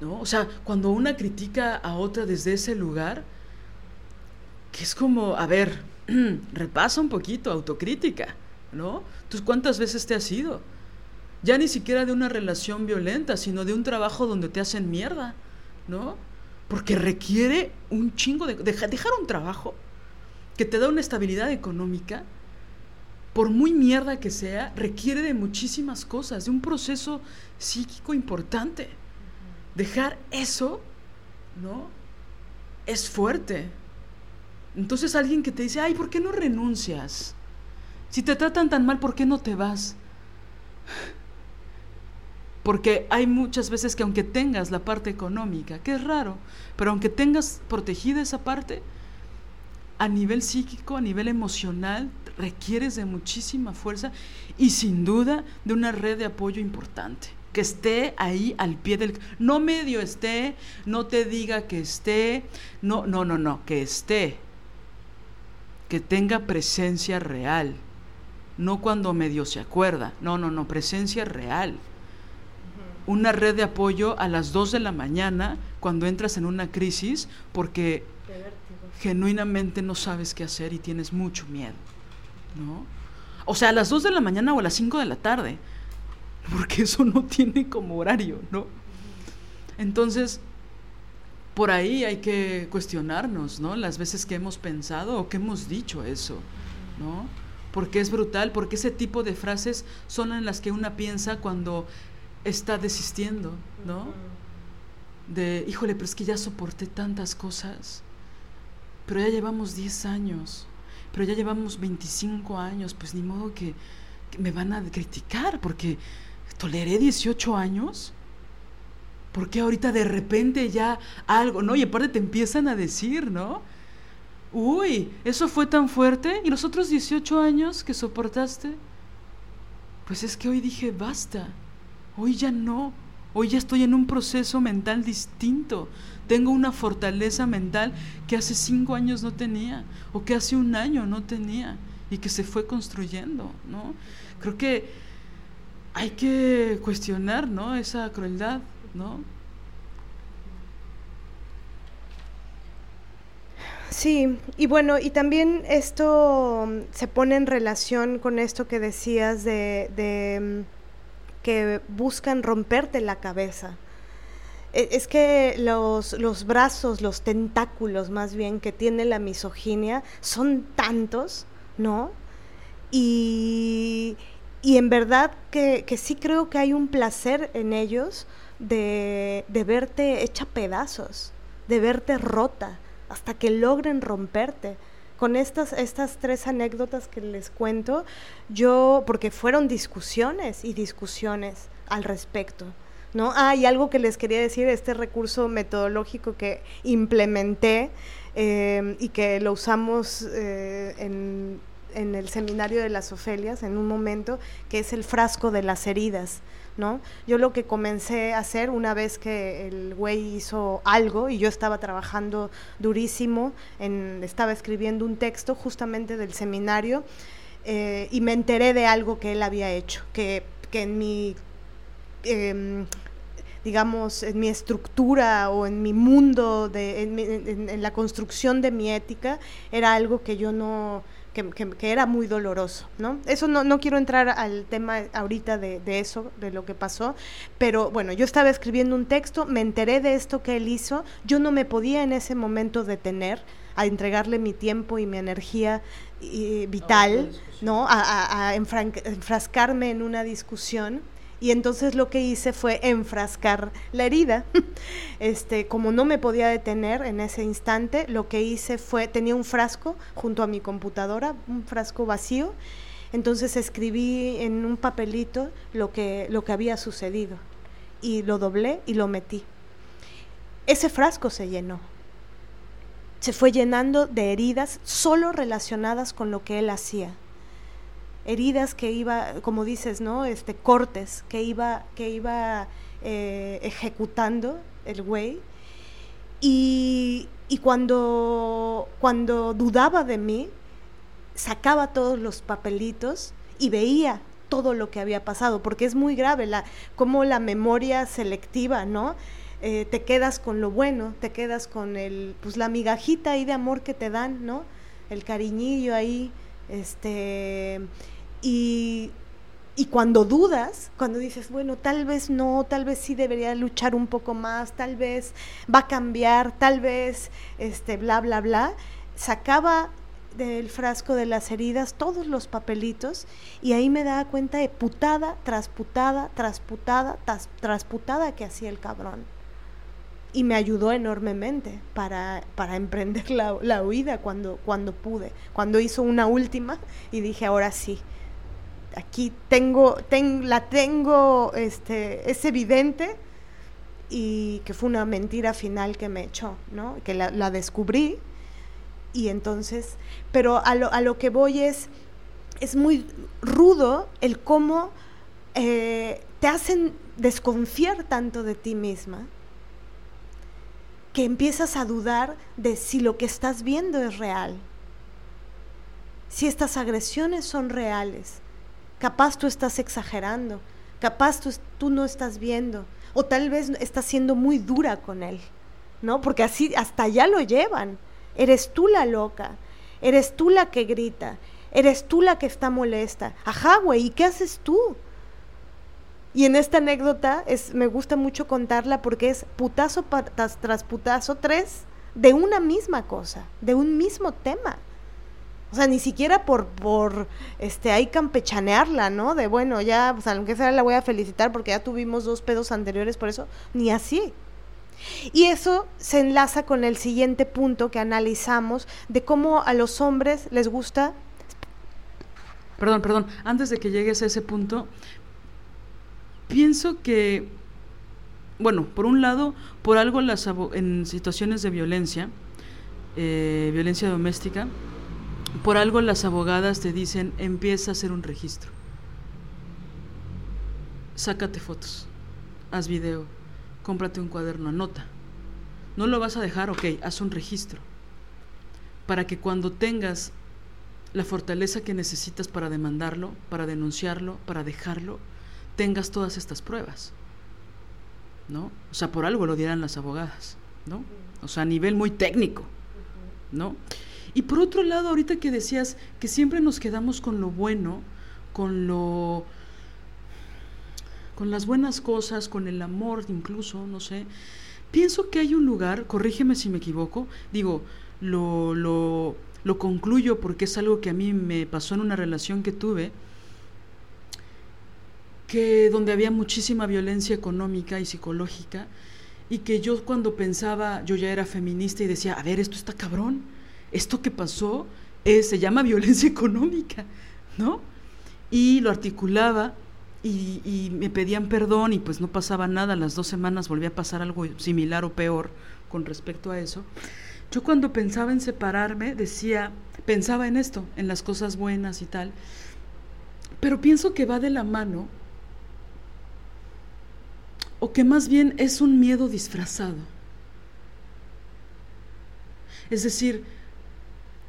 [SPEAKER 1] ¿no? O sea, cuando una critica a otra desde ese lugar, que es como, a ver, [CLEARS THROAT] repasa un poquito, autocrítica, ¿no? ¿Tú cuántas veces te has ido? Ya ni siquiera de una relación violenta, sino de un trabajo donde te hacen mierda, ¿no? Porque requiere un chingo de... dejar un trabajo que te da una estabilidad económica, por muy mierda que sea, requiere de muchísimas cosas, de un proceso psíquico importante dejar eso, ¿no? Es fuerte. Entonces alguien que te dice, ay, ¿por qué no renuncias? Si te tratan tan mal, ¿por qué no te vas? Porque hay muchas veces que aunque tengas la parte económica, que es raro, pero aunque tengas protegida esa parte, a nivel psíquico, a nivel emocional, requieres de muchísima fuerza y sin duda de una red de apoyo importante que esté ahí al pie del no medio esté, no te diga que esté, no, no, no, no, que esté. Que tenga presencia real. No cuando medio se acuerda. No, no, no, presencia real. Una red de apoyo a las 2 de la mañana cuando entras en una crisis porque genuinamente no sabes qué hacer y tienes mucho miedo. ¿No? O sea, a las 2 de la mañana o a las 5 de la tarde porque [LAUGHS] eso no tiene como horario, ¿no? Entonces, por ahí hay que cuestionarnos, ¿no? Las veces que hemos pensado o que hemos dicho eso, ¿no? Porque es brutal, porque ese tipo de frases son en las que una piensa cuando está desistiendo, ¿no? De, híjole, pero es que ya soporté tantas cosas, pero ya llevamos 10 años, pero ya llevamos 25 años, pues ni modo que, me van a criticar, porque toleré 18 años. ¿Por qué ahorita de repente ya algo, no? Y aparte te empiezan a decir, ¿no? Uy, eso fue tan fuerte. ¿Y los otros 18 años que soportaste? Pues es que hoy dije, basta. Hoy ya no. Hoy ya estoy en un proceso mental distinto. Tengo una fortaleza mental que hace cinco años no tenía o que hace un año no tenía y que se fue construyendo, ¿no? Creo que hay que cuestionar, ¿no? Esa crueldad, ¿no?
[SPEAKER 2] Sí, y bueno, y también esto mm, se pone en relación con esto que decías de, de mm, que buscan romperte la cabeza. E, es que los, los brazos, los tentáculos más bien que tiene la misoginia son tantos, ¿no? Y, y en verdad que, que, sí creo que hay un placer en ellos de, de verte hecha pedazos, de verte rota, hasta que logren romperte. Con estas, estas tres anécdotas que les cuento, yo, porque fueron discusiones y discusiones al respecto. ¿no? Ah, y algo que les quería decir, este recurso metodológico que implementé eh, y que lo usamos eh, en, en, el seminario de las Ofelias en un momento, que es el frasco de las heridas. ¿No? Yo lo que comencé a hacer una vez que el güey hizo algo y yo estaba trabajando durísimo, en, estaba escribiendo un texto justamente del seminario eh, y me enteré de algo que él había hecho, que, que en mi... Eh, digamos, en mi estructura o en mi mundo, de, en, en, la construcción de mi ética, era algo que yo no, que, era muy doloroso, ¿no? Eso no, no quiero entrar al tema ahorita de, de, eso, de lo que pasó, pero bueno, yo estaba escribiendo un texto, me enteré de esto que él hizo, yo no me podía en ese momento detener a entregarle mi tiempo y mi energía y, vital, ¿no? A, a, a enfrascarme en una discusión y entonces lo que hice fue enfrascar la herida. [LAUGHS] Este, como no me podía detener en ese instante, lo que hice fue tenía un frasco junto a mi computadora, un frasco vacío. Entonces escribí en un papelito lo que lo que había sucedido y lo doblé y lo metí. Ese frasco se llenó. Se fue llenando de heridas solo relacionadas con lo que él hacía heridas que iba, como dices, ¿no? Este, cortes que iba, que iba eh, ejecutando el güey. Y, y, cuando, cuando dudaba de mí, sacaba todos los papelitos y veía todo lo que había pasado, porque es muy grave la, como la memoria selectiva, ¿no? Eh, te quedas con lo bueno, te quedas con el, pues la migajita ahí de amor que te dan, ¿no? El cariñillo ahí, este, y, y cuando dudas, cuando dices, bueno, tal vez no, tal vez sí debería luchar un poco más, tal vez va a cambiar, tal vez, este, bla, bla, bla, sacaba del frasco de las heridas todos los papelitos y ahí me daba cuenta de putada tras putada, tras putada, tras, putada que hacía el cabrón. Y me ayudó enormemente para, para emprender la, la huida cuando, cuando pude, cuando hizo una última y dije, ahora sí, aquí tengo, la tengo, este, es evidente y que fue una mentira final que me echó, ¿no? Que la, descubrí y entonces, pero a lo, a lo, que voy es, es muy rudo el cómo eh, te hacen desconfiar tanto de ti misma que empiezas a dudar de si lo que estás viendo es real, si estas agresiones son reales, Capaz tú estás exagerando, capaz tú, no estás viendo, o tal vez estás siendo muy dura con él, ¿no? Porque así hasta allá lo llevan. Eres tú la loca, eres tú la que grita, eres tú la que está molesta. Ajá, güey, ¿y qué haces tú? Y en esta anécdota es, me gusta mucho contarla porque es putazo tras putazo tres de una misma cosa, de un mismo tema. O sea, ni siquiera por, por, este, ahí campechanearla, ¿no? De, bueno, ya, pues aunque sea la voy a felicitar porque ya tuvimos dos pedos anteriores por eso, ni así. Y eso se enlaza con el siguiente punto que analizamos de cómo a los hombres les gusta...
[SPEAKER 1] Perdón, perdón, antes de que llegues a ese punto, pienso que bueno, por un lado, por algo en situaciones de violencia, eh, violencia doméstica, por algo las abogadas te dicen, empieza a hacer un registro. Sácate fotos, haz video, cómprate un cuaderno, anota. No lo vas a dejar, ok, haz un registro. Para que cuando tengas la fortaleza que necesitas para demandarlo, para denunciarlo, para dejarlo, tengas todas estas pruebas. ¿No? O sea, por algo lo dirán las abogadas, ¿no? O sea, a nivel muy técnico, ¿no? Y por otro lado, ahorita que decías que siempre nos quedamos con lo bueno, con lo con las buenas cosas, con el amor incluso, no sé. Pienso que hay un lugar, corrígeme si me equivoco, digo, lo, lo, lo concluyo porque es algo que a mí me pasó en una relación que tuve, que donde había muchísima violencia económica y psicológica, y que yo cuando pensaba, yo ya era feminista y decía, a ver, esto está cabrón, esto que pasó se llama violencia [LAUGHS] económica, ¿no? Y lo articulaba y, y, me pedían perdón y pues no pasaba nada, las dos semanas volvía a pasar algo similar o peor con respecto a eso. Yo cuando pensaba en separarme decía, pensaba en esto, en las cosas buenas y tal, pero pienso que va de la mano, o que más bien es un miedo disfrazado. Es decir,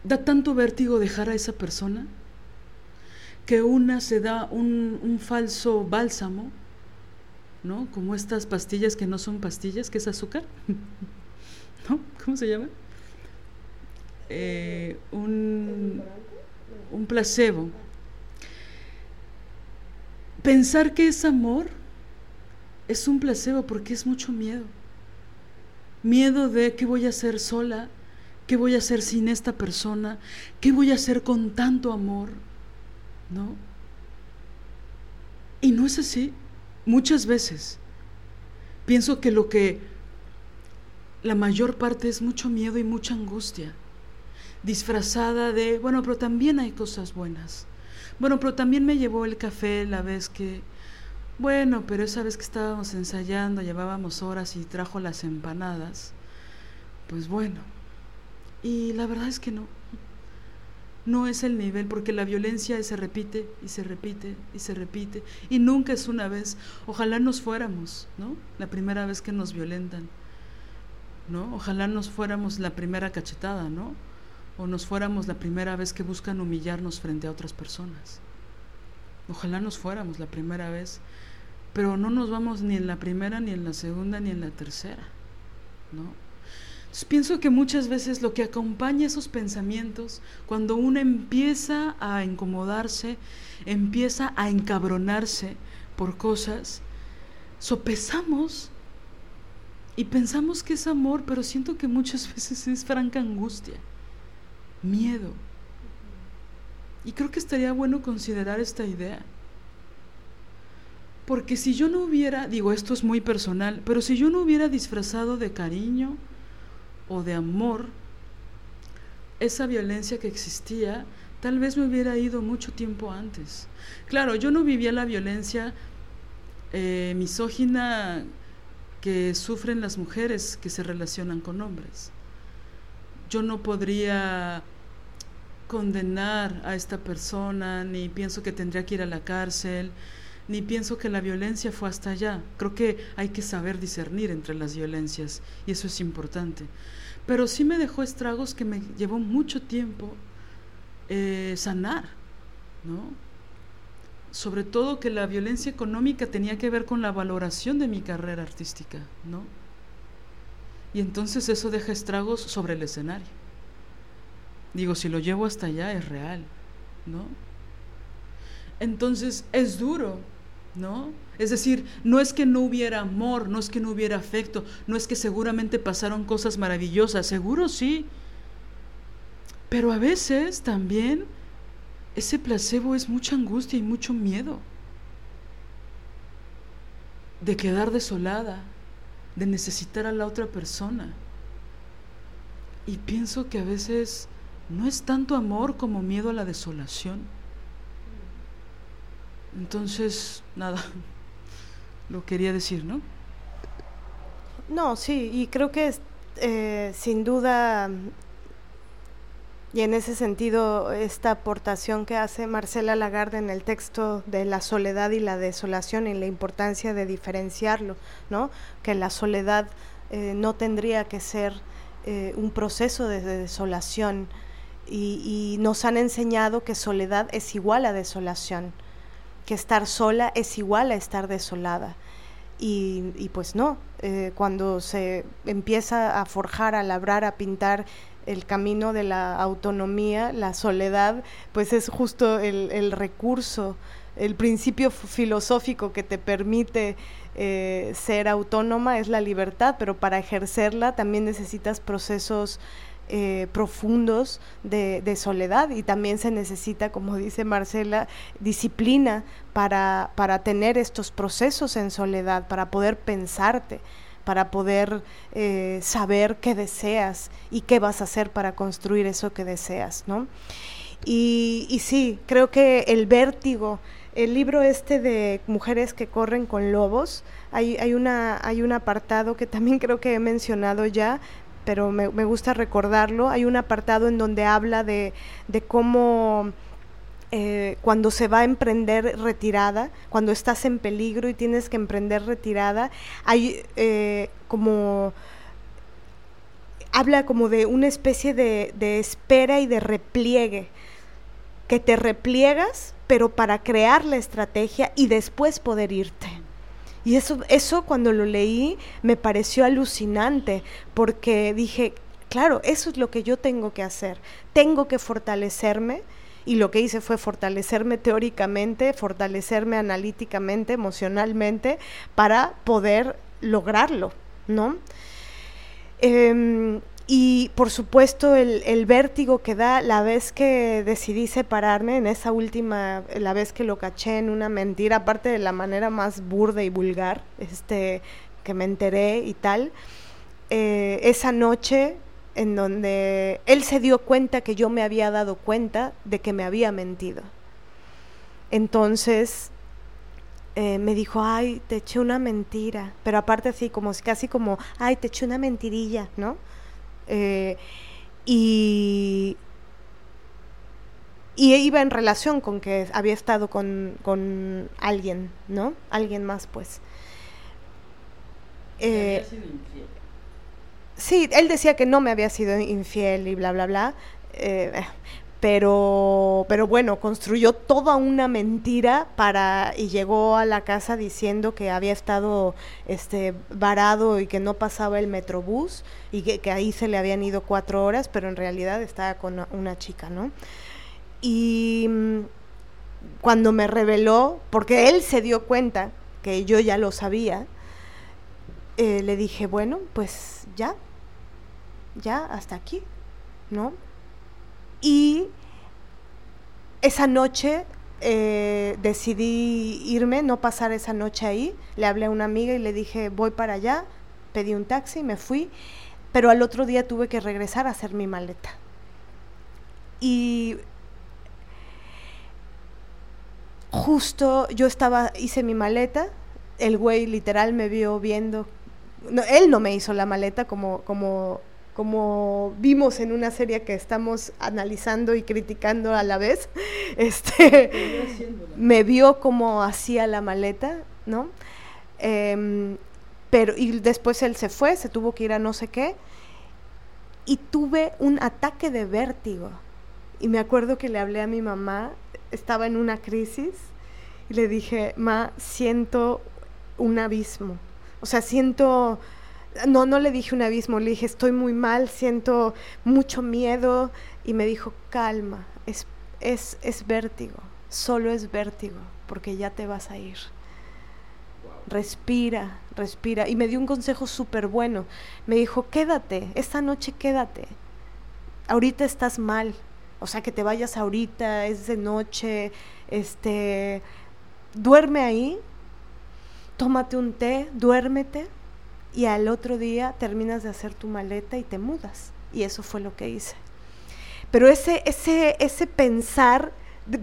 [SPEAKER 1] da tanto vértigo dejar a esa persona que una se da un, falso bálsamo, ¿no? Como estas pastillas que no son pastillas, que es azúcar, [LAUGHS] ¿no? ¿Cómo se llama? Eh, un, un placebo. Pensar que es amor es un placebo porque es mucho miedo. Miedo de qué voy a hacer sola, qué voy a hacer sin esta persona, qué voy a hacer con tanto amor. ¿no? Y no es así. Muchas veces pienso que lo que la mayor parte es mucho miedo y mucha angustia, disfrazada de, bueno, pero también hay cosas buenas. Bueno, pero también me llevó el café la vez que, bueno, pero esa vez que estábamos ensayando, llevábamos horas y trajo las empanadas, pues bueno. Y la verdad es que no no es el nivel, porque la violencia se repite y se repite y se repite, y nunca es una vez. Ojalá nos fuéramos, ¿no? La primera vez que nos violentan, ¿no? Ojalá nos fuéramos la primera cachetada, ¿no? O nos fuéramos la primera vez que buscan humillarnos frente a otras personas. Ojalá nos fuéramos la primera vez, pero no nos vamos ni en la primera, ni en la segunda, ni en la tercera, ¿no? pienso que muchas veces lo que acompaña esos pensamientos, cuando uno empieza a incomodarse, empieza a encabronarse por cosas, sopesamos y pensamos que es amor, pero siento que muchas [LAUGHS] veces es franca angustia, miedo. Y creo que estaría bueno considerar esta idea. Porque si yo no hubiera, digo esto es muy personal, pero si yo no hubiera disfrazado de cariño, o de amor, esa violencia que existía tal vez me hubiera ido mucho tiempo antes. Claro, yo no vivía la violencia eh, misógina que sufren las mujeres que se relacionan con hombres. Yo no podría condenar a esta persona, ni pienso que tendría que ir a la cárcel, ni pienso que la violencia fue hasta allá. Creo que hay que saber discernir entre las violencias y eso es importante pero sí me dejó estragos que me llevó mucho tiempo eh, sanar, ¿no? Sobre todo que la violencia económica tenía que ver con la valoración de mi carrera artística, ¿no? Y entonces eso deja estragos sobre el escenario. Digo, si lo llevo hasta allá es real, ¿no? Entonces es duro, ¿no? Es decir, no es que no hubiera amor, no es que no hubiera afecto, no es que seguramente pasaron cosas maravillosas, seguro sí. Pero a veces también ese placebo es mucha angustia y mucho miedo de quedar desolada, de necesitar a la otra persona. Y pienso que a veces no es tanto amor como miedo a la desolación. Entonces, nada, lo quería decir, ¿no?
[SPEAKER 2] No, sí, y creo que eh, sin duda, y en ese sentido, esta aportación que hace Marcela Lagarde en el texto de la soledad y la desolación y la importancia de diferenciarlo, ¿no? Que la soledad eh, no tendría que ser eh, un proceso de, desolación y, nos han enseñado que soledad es igual a desolación, que estar sola es igual a estar desolada. Y, pues no, eh, cuando se empieza a forjar, a labrar, a pintar el camino de la autonomía, la soledad, pues es justo el recurso, el principio filosófico que te permite eh, ser autónoma es la libertad, pero para ejercerla también necesitas procesos eh, profundos de, soledad y también se necesita, como dice Marcela, disciplina para, para tener estos procesos en soledad, para poder pensarte para poder eh, saber qué deseas y qué vas a hacer para construir eso que deseas, ¿no? Y, y sí, creo que el vértigo el libro este de Mujeres que corren con lobos, hay, hay, una, hay un apartado que también creo que he mencionado ya, pero me, gusta recordarlo. Hay un apartado en donde habla de, cómo eh, cuando se va a emprender retirada, cuando estás en peligro y tienes que emprender retirada, hay eh, como habla como de una especie de, de espera y de repliegue, que te repliegas pero para crear la estrategia y después poder irte. Y eso, eso cuando lo leí me pareció alucinante, porque dije, claro, eso es lo que yo tengo que hacer. Tengo que fortalecerme, y lo que hice fue fortalecerme teóricamente, fortalecerme analíticamente, emocionalmente, para poder lograrlo, ¿no? Em, y por supuesto el, vértigo que da la vez que decidí separarme, en esa última, la vez que lo caché en una mentira, aparte de la manera más burda y vulgar, este, que me enteré y tal, eh, esa noche en donde él se dio cuenta que yo me había dado cuenta de que me había mentido. Entonces eh, me dijo, ay, te eché una mentira, pero aparte así, como casi como, ay, te eché una mentirilla, ¿no? Eh, y, y iba en relación con que había estado con, con alguien, ¿no? Alguien más, pues. Eh, sí, él decía que no me había sido infiel y bla, bla, bla. Eh, pero, pero bueno, construyó toda una mentira para y llegó a la casa diciendo que había estado este varado y que no pasaba el metrobús y que, ahí se le habían ido cuatro horas, pero en realidad estaba con una chica, ¿no? Y mm, cuando me reveló, porque él se dio cuenta que yo ya lo sabía, eh, le dije, bueno, pues ya, ya, hasta aquí, ¿no? Y esa noche eh, decidí irme, no pasar esa noche ahí. Le hablé a una amiga y le dije, voy para allá. Pedí un taxi, me fui. Pero al otro día tuve que regresar a hacer mi maleta. Y justo yo estaba, hice mi maleta. El güey literal me vio viendo. él no me hizo la maleta como, como como vimos en una serie que estamos analizando y criticando a la vez, [LAUGHS] este, me vio como hacía la maleta, ¿no? Em, pero, y después él se fue, se tuvo que ir a no sé qué, y tuve un ataque de vértigo. Y me acuerdo que le hablé a mi mamá, estaba en una crisis, y le dije, ma, siento un abismo. O sea, siento no, no le dije un abismo, le dije, estoy muy mal, siento mucho miedo. Y me dijo, calma, es, es, es vértigo, solo es vértigo, porque ya te vas a ir. Respira, respira. Y me dio un consejo súper bueno. Me dijo, quédate, esta noche quédate. Ahorita estás mal. O sea, que te vayas ahorita, es de noche, este, duerme ahí, tómate un té, duérmete y al otro día terminas de hacer tu maleta y te mudas. Y eso fue lo que hice. Pero ese, ese, ese pensar,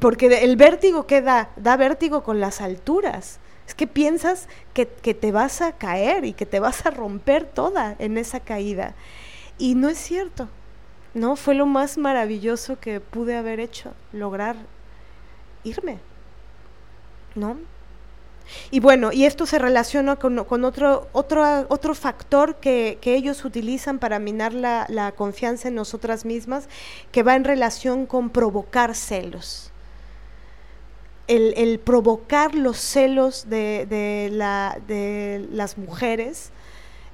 [SPEAKER 2] porque el vértigo que da, da vértigo con las alturas. Es que piensas que, que, te vas a caer y que te vas a romper toda en esa caída. Y no es cierto, ¿no? Fue lo más maravilloso que pude haber hecho, lograr irme, ¿no? Y bueno, y esto se relaciona con, otro, otro, otro factor que, ellos utilizan para minar la, confianza en nosotras mismas, que va en relación con provocar celos. El, provocar los celos de, de las mujeres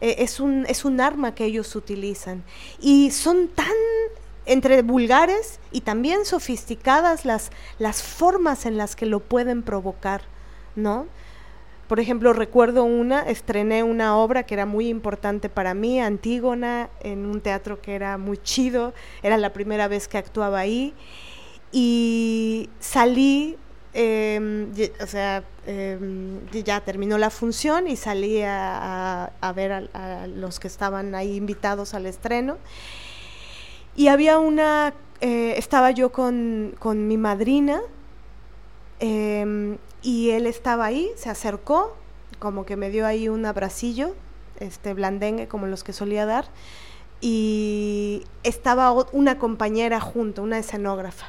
[SPEAKER 2] eh, es, un, es un arma que ellos utilizan. Y son tan entre vulgares y también sofisticadas las, las formas en las que lo pueden provocar, ¿no? Por ejemplo, recuerdo una, estrené una obra que era muy importante para mí, Antígona, en un teatro que era muy chido, era la primera vez que actuaba ahí, y salí, em, o sea, em, ya terminó la función y salí a, ver a, los que estaban ahí invitados al estreno, y había una, eh, estaba yo con, con mi madrina, eh, y él estaba ahí, se acercó, como que me dio ahí un abracillo, este blandengue como los que solía dar, y estaba una compañera junto, una escenógrafa.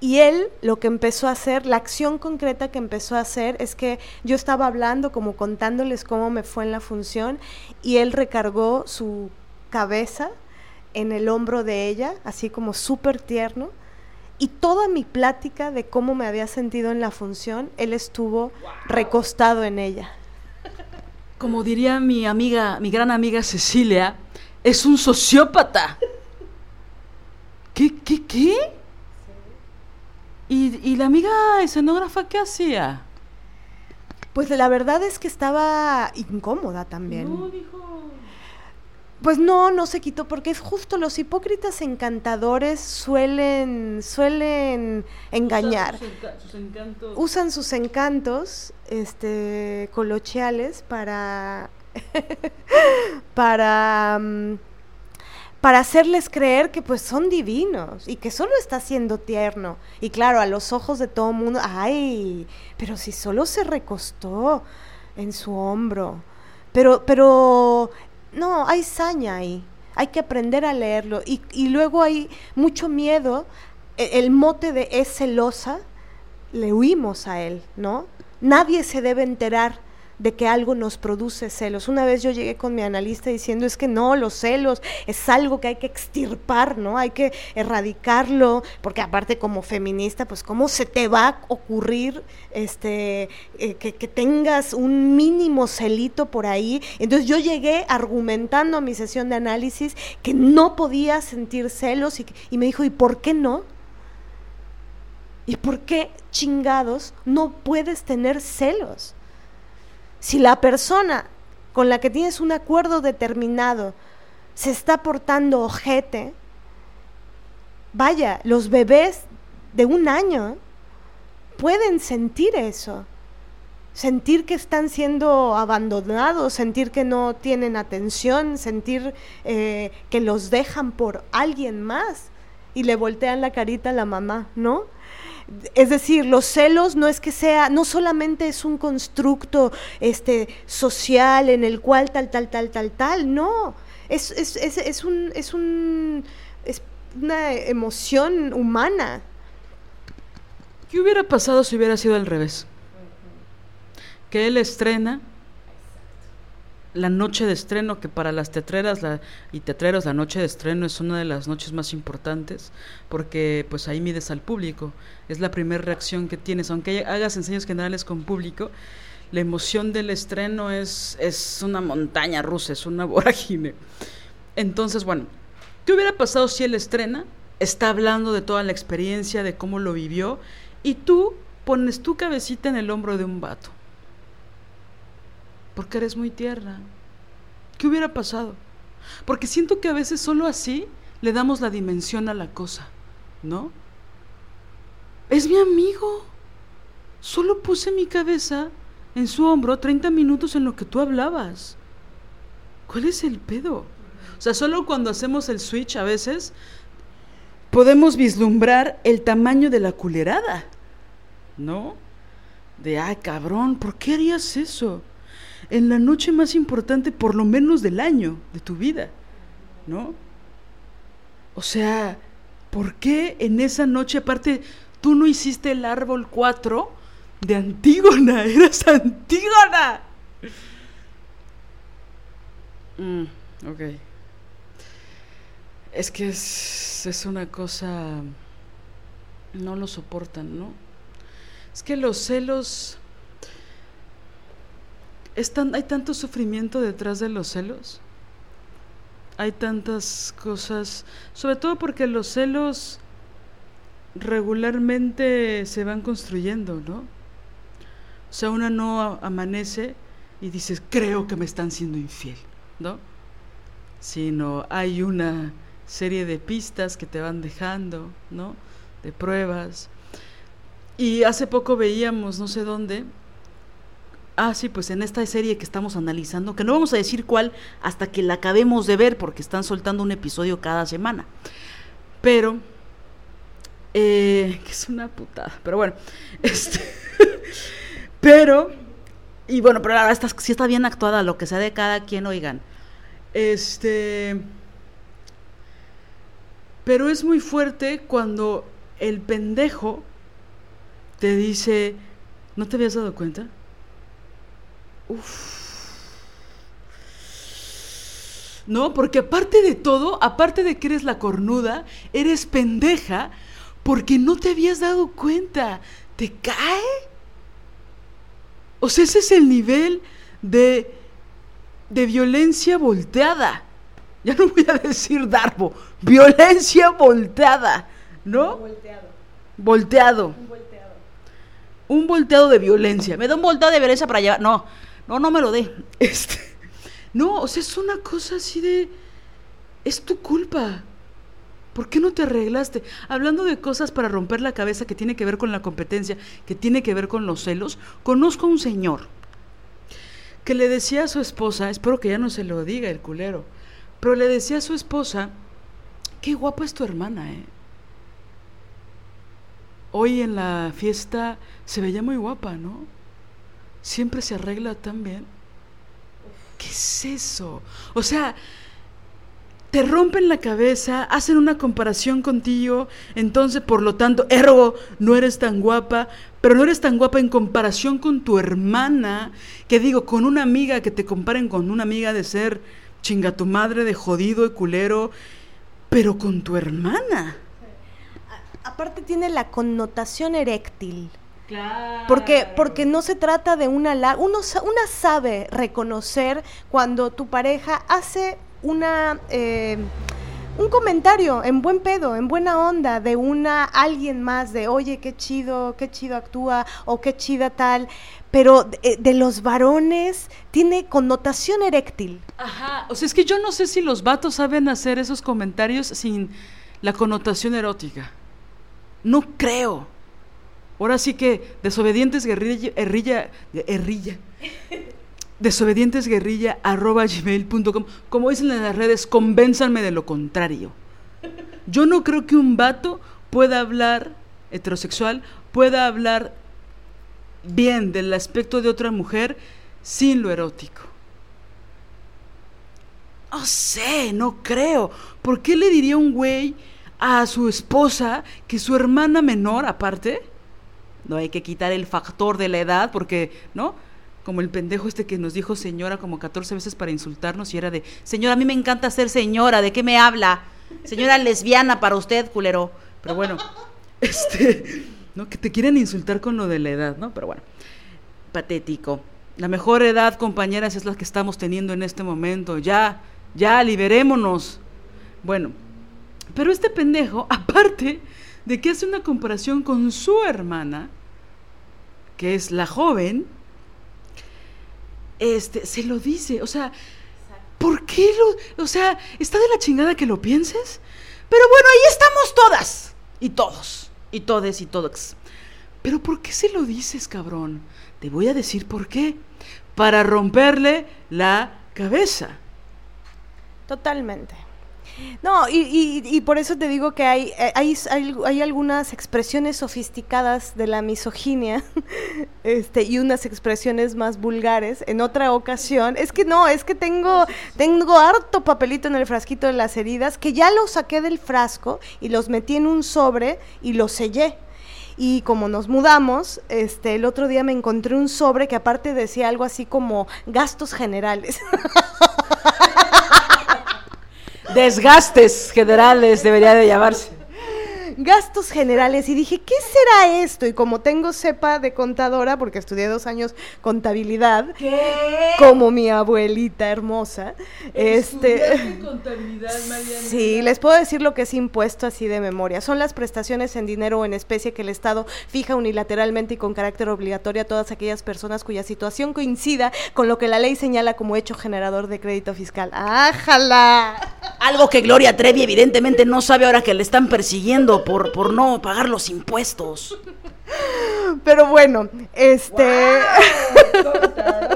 [SPEAKER 2] Y él lo que empezó a hacer, la acción concreta que empezó a hacer es que yo estaba hablando, como contándoles cómo me fue en la función, y él recargó su cabeza en el hombro de ella, así como súper tierno, y toda mi plática de cómo me había sentido en la función, él estuvo recostado en ella.
[SPEAKER 1] Como diría mi amiga, mi gran amiga Cecilia, es un sociópata. ¿Qué, qué, qué? ¿Y, ¿Y la amiga escenógrafa qué hacía?
[SPEAKER 2] Pues la verdad es que estaba incómoda también.
[SPEAKER 1] No, dijo.
[SPEAKER 2] Pues no, no se quitó, porque es justo los hipócritas encantadores suelen, suelen engañar.
[SPEAKER 1] Usan sus, encantos.
[SPEAKER 2] Usan sus encantos este, coloquiales para, [LAUGHS] para, mm, para hacerles creer que pues son divinos y que solo está siendo tierno. Y claro, a los ojos de todo el mundo, ay, pero si solo se recostó en su hombro. Pero, pero no, hay saña ahí. Hay que aprender a leerlo. Y, y luego hay mucho miedo. E, el mote de es celosa, le huimos a él, ¿no? Nadie se debe enterar de que algo nos produce celos. Una vez yo llegué con mi analista diciendo es que no, los celos es algo que hay que extirpar, ¿no? Hay que erradicarlo, porque aparte como feminista, pues cómo se te va a ocurrir este eh, que, tengas un mínimo celito por ahí. Entonces yo llegué argumentando a mi sesión de análisis que no podía sentir celos y me dijo, ¿y por qué no? ¿Y por qué chingados no puedes tener celos? Si la persona con la que tienes un acuerdo determinado se está portando ojete, vaya, los bebés de un año pueden sentir eso. Sentir que están siendo abandonados, sentir que no tienen atención, sentir eh, que los dejan por alguien más y le voltean la carita a la mamá, ¿no? Es decir, los celos no es que sea, no solamente es un constructo este, social en el cual tal, tal, tal, tal, tal, no. Es, es, es, es un, es, un, es una emoción humana.
[SPEAKER 1] ¿Qué hubiera pasado si hubiera sido al revés? Que él estrena la noche de estreno, que para las teatreras y teatreros la noche de estreno es una de las noches más importantes, porque pues ahí mides al público, es la primera reacción que tienes, aunque hagas enseños generales con público, la emoción del estreno es, es una montaña rusa, es una [LAUGHS] vorágine. Entonces, bueno, ¿qué hubiera pasado si él estrena? Está hablando de toda la experiencia, de cómo lo vivió, y tú pones tu cabecita en el hombro de un vato porque eres muy tierna. ¿Qué hubiera pasado? Porque siento que a veces solo así le damos la dimensión a la cosa, ¿no? Es mi amigo. Solo puse mi cabeza en su hombro 30 minutos en lo que tú hablabas. ¿Cuál es el pedo? O sea, solo cuando hacemos el switch a veces podemos vislumbrar el tamaño de la culerada, ¿no? De, ay, cabrón, ¿por qué harías eso? En la noche más importante, por lo menos del año, de tu vida, ¿no? O sea, ¿por qué en esa noche, aparte, tú no hiciste el árbol 4 de Antígona? [LAUGHS] Eras Antígona. Mm, ok. Es que es, es una cosa... No lo soportan, ¿no? Es que los celos... Hay tanto sufrimiento detrás de los celos. Hay tantas cosas, sobre todo porque los celos regularmente se van construyendo, ¿no? O sea, una no amanece y dices, creo que me están siendo infiel, ¿no? Sino hay una serie de pistas que te van dejando, ¿no? De pruebas. Y hace poco veíamos, no sé dónde, ah, sí, pues en esta serie que estamos analizando, que no vamos a decir cuál hasta que la acabemos de ver, porque están soltando un episodio cada semana. Pero, eh, [LAUGHS] que es una putada, pero bueno, [LAUGHS] este, [LAUGHS] pero, y bueno, pero verdad está, sí está bien actuada, lo que sea de cada quien, oigan. Este, pero es muy fuerte cuando el pendejo te dice, ¿no te habías dado cuenta? No, porque aparte de todo, aparte de que eres la cornuda, eres pendeja porque no te habías dado cuenta. ¿Te cae? O sea, ese es el nivel de, de violencia volteada. Ya no voy a decir darbo, violencia volteada, ¿no?
[SPEAKER 2] Volteado.
[SPEAKER 1] Volteado.
[SPEAKER 2] Un volteado.
[SPEAKER 1] Un volteado de violencia. Me da un volteado de violencia para llevar. No, no, no me lo dé. Este. No, o sea, es una cosa así de. Es tu culpa. ¿Por qué no te arreglaste? Hablando de cosas para romper la cabeza que tiene que ver con la competencia, que tiene que ver con los celos, conozco a un señor que le decía a su esposa, espero que ya no se lo diga el culero, pero le decía a su esposa, qué guapa es tu hermana, ¿eh? Hoy en la fiesta se veía muy guapa, ¿no? Siempre se arregla tan bien. ¿Qué es eso? O sea, te rompen la cabeza, hacen una comparación contigo, entonces por lo tanto, ergo, no eres tan guapa, pero no eres tan guapa en comparación con tu hermana, que digo, con una amiga, que te comparen con una amiga de ser chinga tu madre, de jodido y culero, pero con tu hermana.
[SPEAKER 2] Aparte tiene la connotación eréctil.
[SPEAKER 1] Claro.
[SPEAKER 2] Porque, porque no se trata de una... la- Uno, sa- una sabe reconocer cuando tu pareja hace una... eh, un comentario en buen pedo, en buena onda, de una alguien más, de oye, qué chido, qué chido actúa, o qué chida tal, pero de, de los varones tiene connotación eréctil.
[SPEAKER 1] Ajá, o sea, es que yo no sé si los vatos saben hacer esos comentarios sin la connotación erótica. No creo. Ahora sí que desobedientes guerrilla, herrilla, herrilla, desobedientes guerrilla arroba gmail.com, como dicen en las redes, convénzanme de lo contrario. Yo no creo que un vato pueda hablar heterosexual, pueda hablar bien del aspecto de otra mujer sin lo erótico. No sé, no creo. ¿Por qué le diría un güey a su esposa que su hermana menor, aparte, no hay que quitar el factor de la edad, porque, ¿no? Como el pendejo este que nos dijo señora como 14 veces para insultarnos y era de, señora, a mí me encanta ser señora, ¿de qué me habla? Señora lesbiana para usted, culero. Pero bueno, [LAUGHS] este, ¿no? Que te quieren insultar con lo de la edad, ¿no? Pero bueno, patético. La mejor edad, compañeras, es la que estamos teniendo en este momento. Ya, ya, liberémonos. Bueno, pero este pendejo, [LAUGHS] aparte de que hace una comparación con su hermana, que es la joven, este, se lo dice, o sea, ¿por qué lo, o sea, está de la chingada que lo pienses? Pero bueno, ahí estamos todas y todos y todes y todos. Pero ¿por qué se lo dices, cabrón? Te voy a decir por qué. Para romperle la cabeza.
[SPEAKER 2] Totalmente. No, y, y, por eso te digo que hay, eh, hay, hay, algunas expresiones sofisticadas de la misoginia [LAUGHS] este, y unas expresiones más vulgares. En otra ocasión, es que no, es que tengo, tengo harto papelito en el frasquito de las heridas que ya los saqué del frasco y los metí en un sobre y los sellé. Y como nos mudamos, este, el otro día me encontré un sobre que aparte decía algo así como gastos generales. [LAUGHS]
[SPEAKER 1] Desgastes generales debería de llamarse
[SPEAKER 2] gastos generales y dije, ¿qué será esto? Y como tengo cepa de contadora, porque estudié dos años contabilidad, como mi abuelita hermosa, este...
[SPEAKER 1] contabilidad, [LAUGHS]
[SPEAKER 2] Sí, les puedo decir lo que es impuesto así de memoria. Son las prestaciones en dinero o en especie que el Estado fija unilateralmente y con carácter obligatorio a todas aquellas personas cuya situación coincida con lo que la ley señala como hecho generador de crédito fiscal. ¡Ájala!
[SPEAKER 1] Algo que Gloria Trevi evidentemente no sabe ahora que le están persiguiendo por, no pagar los impuestos.
[SPEAKER 2] Pero bueno, este... [LAUGHS]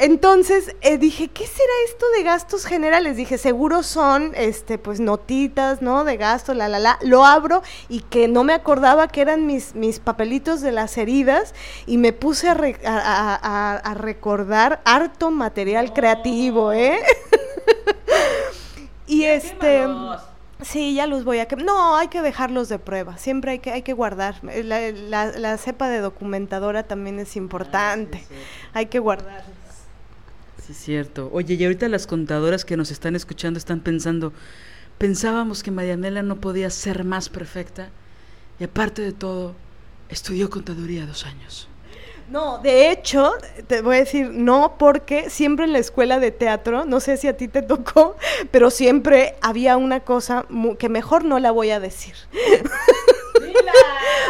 [SPEAKER 2] Entonces eh, dije, ¿qué será esto de gastos generales? Dije, seguro son, este, pues notitas, ¿no? De gasto, la, la, la. Lo abro y que no me acordaba que eran mis, mis papelitos de las heridas y me puse a, a recordar harto material creativo, ¿eh? Y este... Sí, ya los voy a... No, hay que dejarlos de prueba. Siempre hay que, hay que guardar. La, cepa de documentadora también es importante. hay que guardar.
[SPEAKER 1] Sí, es cierto. Oye, y ahorita las contadoras que nos están escuchando están pensando, pensábamos que Marianela no podía ser más perfecta y aparte de todo, estudió contaduría dos años.
[SPEAKER 2] No, de hecho, te voy a decir no, porque siempre en la escuela de teatro, no sé si a ti te [LAUGHS] tocó, pero siempre había una cosa que mejor no la voy a decir. [LAUGHS]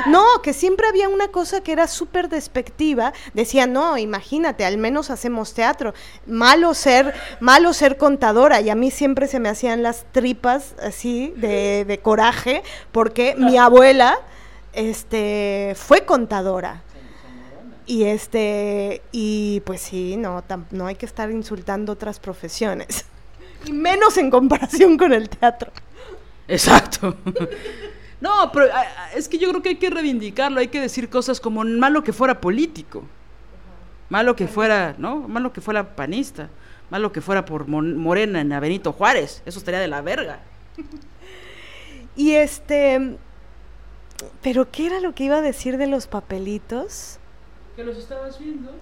[SPEAKER 2] No, que siempre había una cosa que era súper despectiva. Decía, no, imagínate, al menos hacemos teatro. Malo ser, malo ser contadora. Y a mí siempre se me hacían las tripas así de, de coraje, porque mi abuela este, fue contadora. Y este, y pues sí, no, no hay que estar insultando otras profesiones. [LAUGHS] Y menos en comparación con el teatro.
[SPEAKER 1] Exacto. [LAUGHS] No, pero es que yo creo que hay que reivindicarlo, hay que decir cosas como malo que fuera político, malo que fuera, ¿no? Malo que fuera panista, malo que fuera por Morena en Benito Juárez, eso estaría de la verga.
[SPEAKER 2] Y este, pero ¿qué era lo que iba a decir de los papelitos?
[SPEAKER 1] Que los estabas viendo.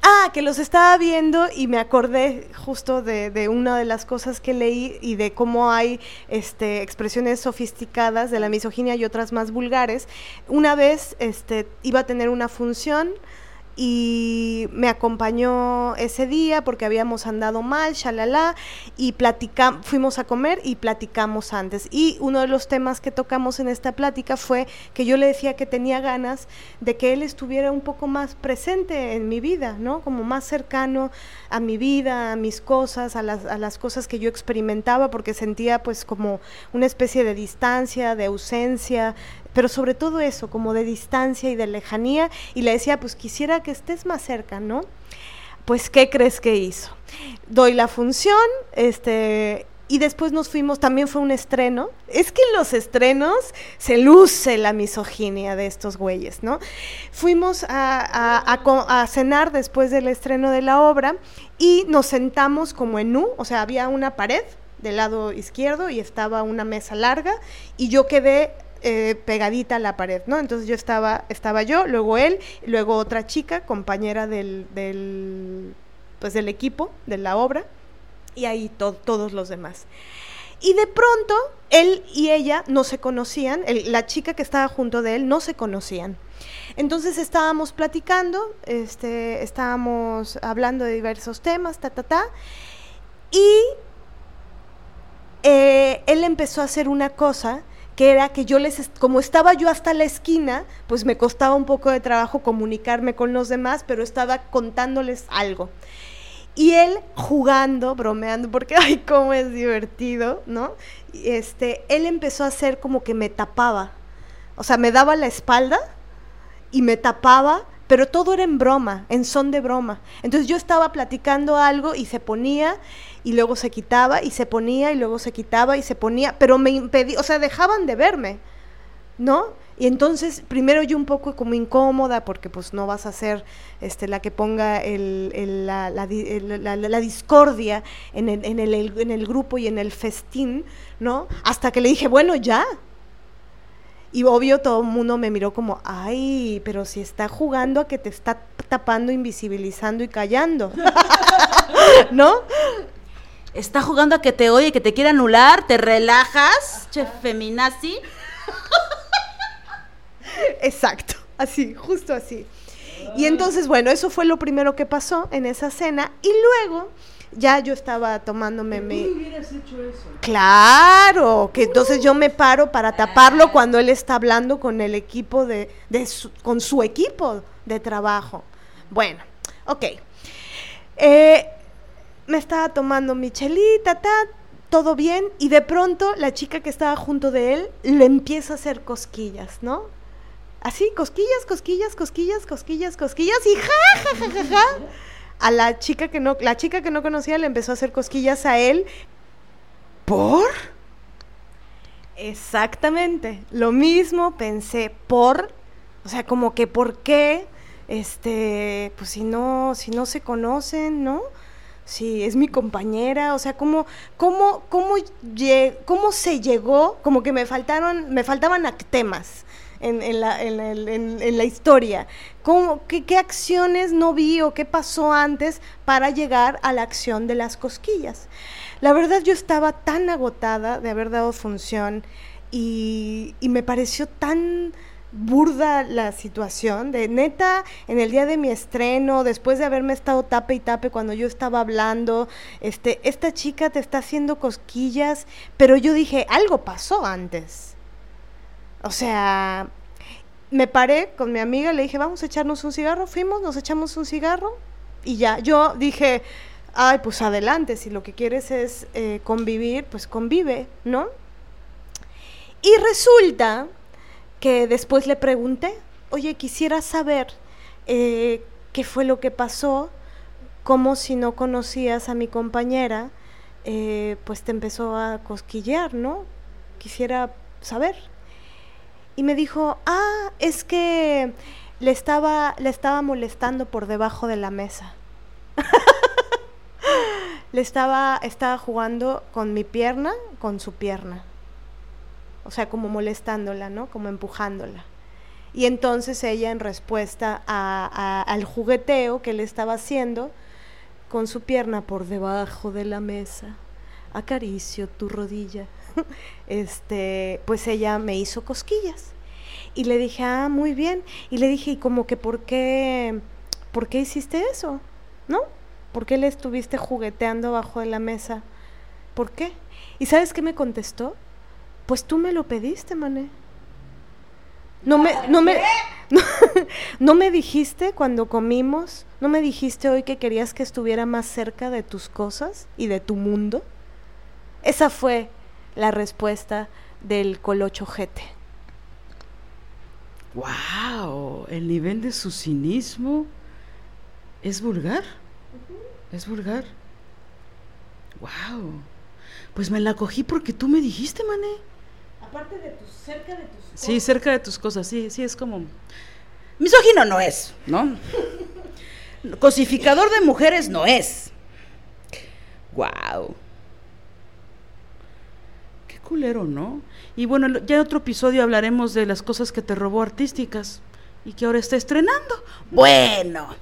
[SPEAKER 2] Ah, que los estaba viendo y me acordé justo de, una de las cosas que leí y de cómo hay este, expresiones sofisticadas de la misoginia y otras más vulgares. Una vez este, iba a tener una función y me acompañó ese día porque habíamos andado mal, shalala, y platicamos, fuimos a comer y platicamos antes. Y uno de los temas que tocamos en esta plática fue que yo le decía que tenía ganas de que él estuviera un poco más presente en mi vida, ¿no? Como más cercano a mi vida, a mis cosas, a las, a las cosas que yo experimentaba, porque sentía pues como una especie de distancia, de ausencia, pero sobre todo eso, como de distancia y de lejanía, y le decía, pues quisiera que estés más cerca, ¿no? Pues, ¿qué crees que hizo? Doy la función, este, y después nos fuimos, también fue un estreno. Es que en los estrenos se luce la misoginia de estos güeyes, ¿no? Fuimos a, cenar después del estreno de la obra y nos sentamos como en U, o sea, había una pared del lado izquierdo y estaba una mesa larga y yo quedé eh, pegadita a la pared, ¿no? Entonces yo estaba, estaba yo, luego él, luego otra chica, compañera del, pues del equipo, de la obra, y ahí todos los demás. Y de pronto, él y ella no se conocían, la chica que estaba junto de él no se conocían. Entonces estábamos platicando, este, estábamos hablando de diversos temas, ta, ta, ta, y eh, él empezó a hacer una cosa que era que yo les, como estaba yo hasta la esquina, pues me costaba un poco de trabajo comunicarme con los demás, pero estaba contándoles algo. Y él jugando, bromeando, porque [LAUGHS] ay, cómo es divertido, ¿no? Este, él empezó a hacer como que me tapaba. O sea, me daba la espalda y me tapaba pero todo era en broma, en son de broma. Entonces yo estaba platicando algo y se ponía y luego se quitaba y se ponía y luego se quitaba y se ponía, pero me impedía, o sea, dejaban de verme, ¿no? Y entonces, primero yo un poco como incómoda, porque pues no vas a ser este, la que ponga el, la, la, discordia en el, en, el, en el grupo y en el festín, ¿no? Hasta que le dije, bueno, ya, y obvio todo el mundo me miró como, ay, pero si está jugando a que te está tapando, invisibilizando y callando. [LAUGHS] ¿No?
[SPEAKER 1] Está jugando a que te oye, que te quiere anular, te relajas, che feminazi.
[SPEAKER 2] Exacto, así, justo así. Y entonces, bueno, eso fue lo primero que pasó en esa cena. Y luego ya yo estaba tomándome... Me... hubieras hecho eso? Claro, que entonces yo me paro para taparlo cuando él está hablando con el equipo de, con su equipo de trabajo. Bueno, ok. Eh, me estaba tomando mi chelita, todo bien, y de pronto la chica que estaba junto de él le empieza a hacer cosquillas, ¿no? Así, cosquillas, cosquillas, cosquillas, cosquillas, cosquillas, y ja, ja, ja, ja, ja a la chica que no, la chica que no conocía le empezó a hacer cosquillas a él. ¿Por? Exactamente. Lo mismo pensé, por, o sea, como que por qué, este, pues si no, si no se conocen, ¿no? Si es mi compañera, o sea, cómo, cómo, cómo, cómo se llegó, como que me faltaron, me faltaban temas en, la, en, la, historia. ¿Cómo, qué, acciones no vi o qué pasó antes para llegar a la acción de las cosquillas? La verdad yo estaba tan agotada de haber dado función y, y me pareció tan burda la situación, de neta, en el día de mi estreno, después de haberme estado tape y tape cuando yo estaba hablando, este, esta chica te está haciendo cosquillas, pero yo dije, algo pasó antes. O sea, me paré con mi amiga, le dije, vamos a echarnos un cigarro, fuimos, nos echamos un cigarro y ya. Yo dije, ay, pues adelante, si lo que quieres es eh, convivir, pues convive, ¿no? Y resulta que después le pregunté, oye, quisiera saber eh, qué fue lo que pasó, como si no conocías a mi compañera, eh, pues te empezó a cosquillear, ¿no? Quisiera saber y me dijo, ah, es que le estaba, le estaba molestando por debajo de la mesa. [LAUGHS] le estaba, estaba jugando con mi pierna, con su pierna. O sea, como molestándola, ¿no? Como empujándola. Y entonces ella en respuesta al jugueteo que le estaba haciendo con su pierna por debajo de la mesa, acaricio tu rodilla. [LAUGHS] este, pues ella me hizo cosquillas. Y le dije, ah, muy bien. Y le dije, ¿y como que por qué, por qué hiciste eso? ¿No? ¿Por qué le estuviste jugueteando bajo de la mesa? ¿Por qué? ¿Y sabes qué me contestó? Pues tú me lo pediste, mané. No me, no me, [LAUGHS] no me dijiste cuando comimos, no me dijiste hoy que querías que estuviera más cerca de tus cosas y de tu mundo. Esa fue la respuesta del colocho jete.
[SPEAKER 1] ¡Wow! El nivel de su cinismo es vulgar. Es vulgar. ¡Wow! Pues me la cogí porque tú me dijiste, mané.
[SPEAKER 2] Aparte de tus, cerca de tus cosas.
[SPEAKER 1] Sí, cerca de tus cosas, sí, sí, es como... Misógino no es, ¿no? [LAUGHS] Cosificador de mujeres no es. ¡Wow! culero, ¿no? Y bueno, ya en otro episodio hablaremos de las cosas que te robó artísticas y que ahora está estrenando. Bueno.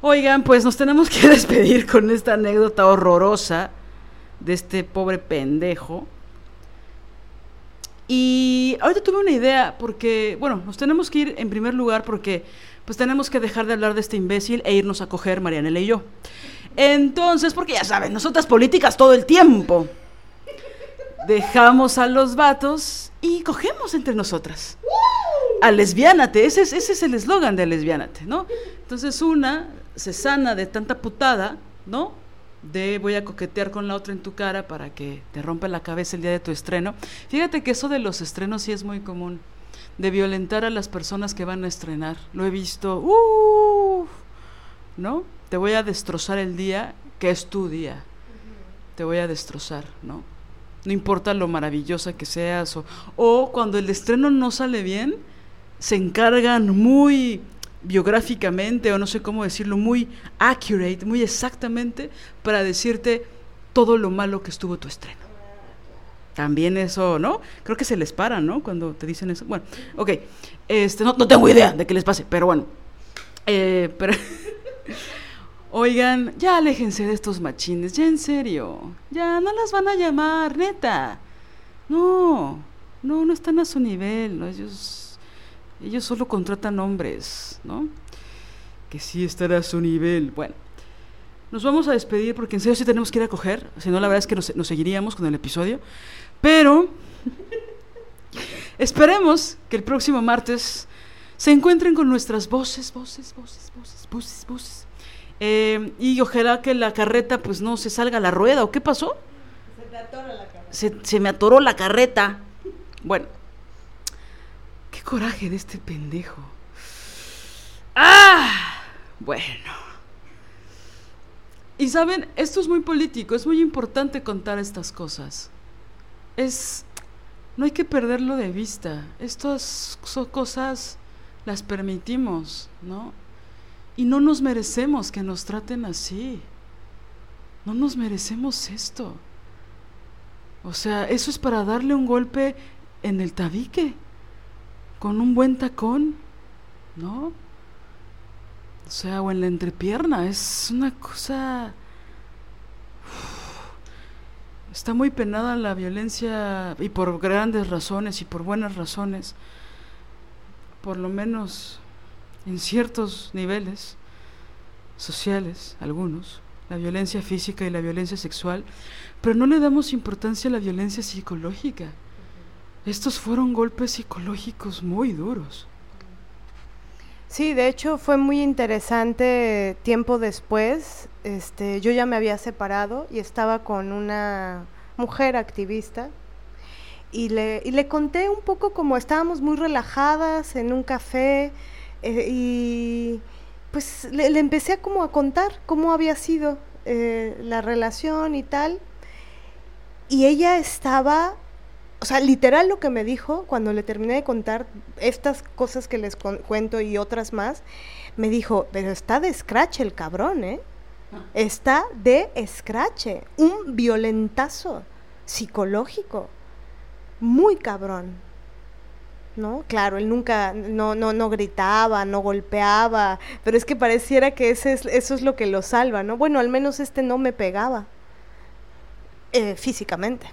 [SPEAKER 1] Oigan, pues nos tenemos que [LAUGHS] despedir con esta anécdota horrorosa de este pobre pendejo. Y ahorita tuve una idea, porque, bueno, nos tenemos que ir en primer lugar porque pues tenemos que dejar de hablar de este imbécil e irnos a coger Marianela y yo. Entonces, porque ya saben, nosotras políticas todo el tiempo dejamos a los vatos y cogemos entre nosotras. A lesbiánate, ese es, ese es el eslogan de lesbiánate, ¿no? Entonces una se sana de tanta putada, ¿no? De voy a coquetear con la otra en tu cara para que te rompa la cabeza el día de tu estreno. Fíjate que eso de los estrenos sí es muy común. de violentar a las personas que van a estrenar. Lo he visto, uh, ¿no? Te voy a destrozar el día que es tu día. Te voy a destrozar, ¿no? No importa lo maravillosa que seas o, o cuando el estreno no sale bien, se encargan muy biográficamente o no sé cómo decirlo, muy accurate, muy exactamente para decirte todo lo malo que estuvo tu estreno. También eso, ¿no? Creo que se les para, ¿no? Cuando te dicen eso. Bueno, ok. Este, no, no tengo idea de qué les pase, pero bueno. Eh, [LAUGHS] pero Oigan, ya aléjense de estos machines, ya en serio. Ya no las van a llamar, neta. No, no, no están a su nivel. ¿no? Ellos, ellos solo contratan hombres, ¿no? Que sí estará a su nivel. Bueno, nos vamos a despedir porque en serio sí tenemos que ir a coger. Si no, la verdad es que nos, nos seguiríamos con el episodio. Pero [LAUGHS] esperemos que el próximo martes se encuentren con nuestras voces, voces, voces, voces, voces, voces. Eh, y ojalá que la carreta pues no se salga a la rueda. ¿O qué pasó?
[SPEAKER 2] Se me atora la carreta.
[SPEAKER 1] Se, se me atoró la carreta. Bueno, qué coraje de este pendejo. ¡Ah! Bueno. Y saben, esto es muy político, es muy importante contar estas cosas. Es... No hay que perderlo de vista. Estas son cosas las permitimos, ¿no? Y no nos merecemos que nos traten así. No nos merecemos esto. O sea, eso es para darle un golpe en el tabique, con un buen tacón, ¿no? O sea, o en la entrepierna. Es una cosa... Está muy penada la violencia y por grandes razones y por buenas razones. Por lo menos en ciertos niveles sociales, algunos, la violencia física y la violencia sexual, pero no le damos importancia a la violencia psicológica. Estos fueron golpes psicológicos muy duros.
[SPEAKER 2] Sí, de hecho fue muy interesante tiempo después. Este, yo ya me había separado y estaba con una mujer activista y le, y le conté un poco como estábamos muy relajadas en un café eh, y pues le, empecé a como a contar cómo había sido eh, la relación y tal. Y ella estaba, o sea, literal lo que me dijo cuando le terminé de contar estas cosas que les cuento y otras más, me dijo, pero está de scratch el cabrón, ¿eh? Está de escrache, un violentazo psicológico, muy cabrón. ¿no? Claro, él nunca, no, no, no gritaba, no golpeaba, pero es que pareciera que ese es, eso es lo que lo salva, ¿no? Bueno, al menos este no me pegaba eh, físicamente,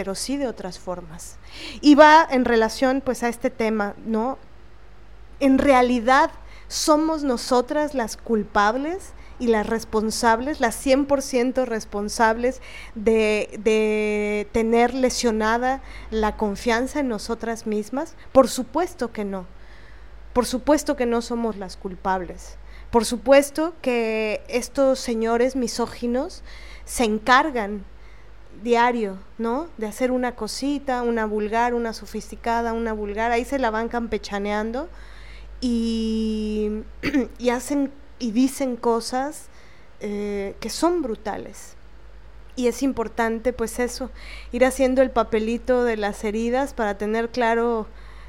[SPEAKER 2] pero sí de otras formas. Y va en relación pues a este tema, ¿no? En realidad somos nosotras las culpables y las responsables, las 100% responsables de, de, tener lesionada la confianza en nosotras mismas? Por supuesto que no. Por supuesto que no somos las culpables. Por supuesto que estos señores misóginos se encargan diario, ¿no? De hacer una cosita, una vulgar, una sofisticada, una vulgar, ahí se la van campechaneando y, [CLEARS THROAT] y hacen y dicen cosas eh, que son brutales. Y es importante, pues eso, ir haciendo el papelito de las heridas para tener claro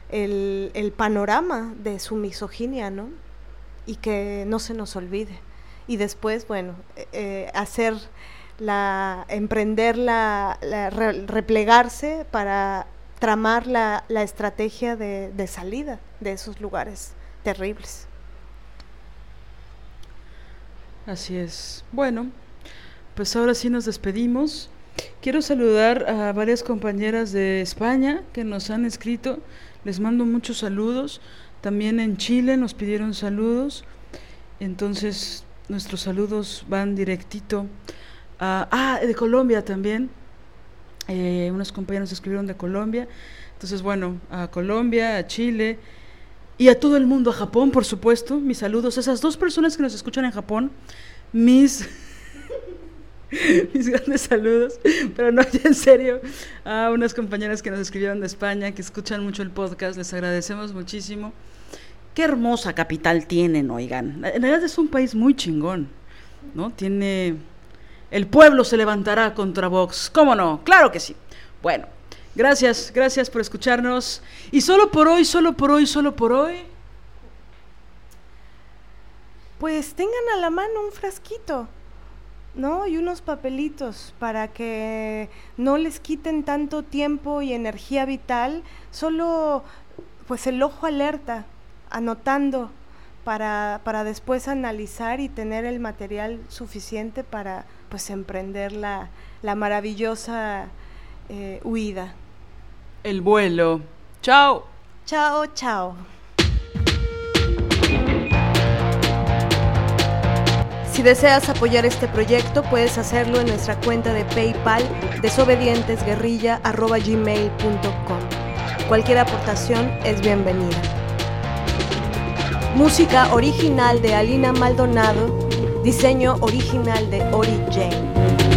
[SPEAKER 2] el, el panorama de su misoginia, ¿no? Y que no se nos olvide. Y después, bueno, eh, eh hacer la, emprender la, la re, replegarse para tramar la, la estrategia de, de salida de esos lugares terribles.
[SPEAKER 1] Así es. Bueno, pues ahora sí nos despedimos. Quiero saludar a varias compañeras de España que nos han escrito. Les mando muchos saludos. También en Chile nos pidieron saludos. Entonces, nuestros saludos van directito a... Ah, de Colombia también. Eh, unos compañeros escribieron de Colombia. Entonces, bueno, a Colombia, a Chile y a todo el mundo, a Japón, por supuesto. Mis saludos a esas dos personas que nos escuchan en Japón. Mis, [LAUGHS] mis grandes saludos, pero no, en serio, a unas compañeras que nos escribieron de España, que escuchan mucho el podcast, les agradecemos muchísimo. Qué hermosa capital tienen, oigan. En realidad es un país muy chingón, ¿no? Tiene... El pueblo se levantará contra Vox. ¿Cómo no? Claro que sí. Bueno, gracias, gracias por escucharnos. Y solo por hoy, solo por hoy, solo por hoy.
[SPEAKER 2] Pues tengan a la mano un frasquito. ¿no? Y unos papelitos para que no les quiten tanto tiempo y energía vital, solo pues el ojo alerta, anotando para, para después analizar y tener el material suficiente para pues emprender la, la maravillosa eh, huida.
[SPEAKER 1] El vuelo. Chao.
[SPEAKER 2] Chao, chao. Si deseas apoyar este proyecto, puedes hacerlo en nuestra cuenta de PayPal desobedientesguerrilla.gmail.com. Cualquier aportación es bienvenida. Música original de Alina Maldonado, diseño original de Ori Jane.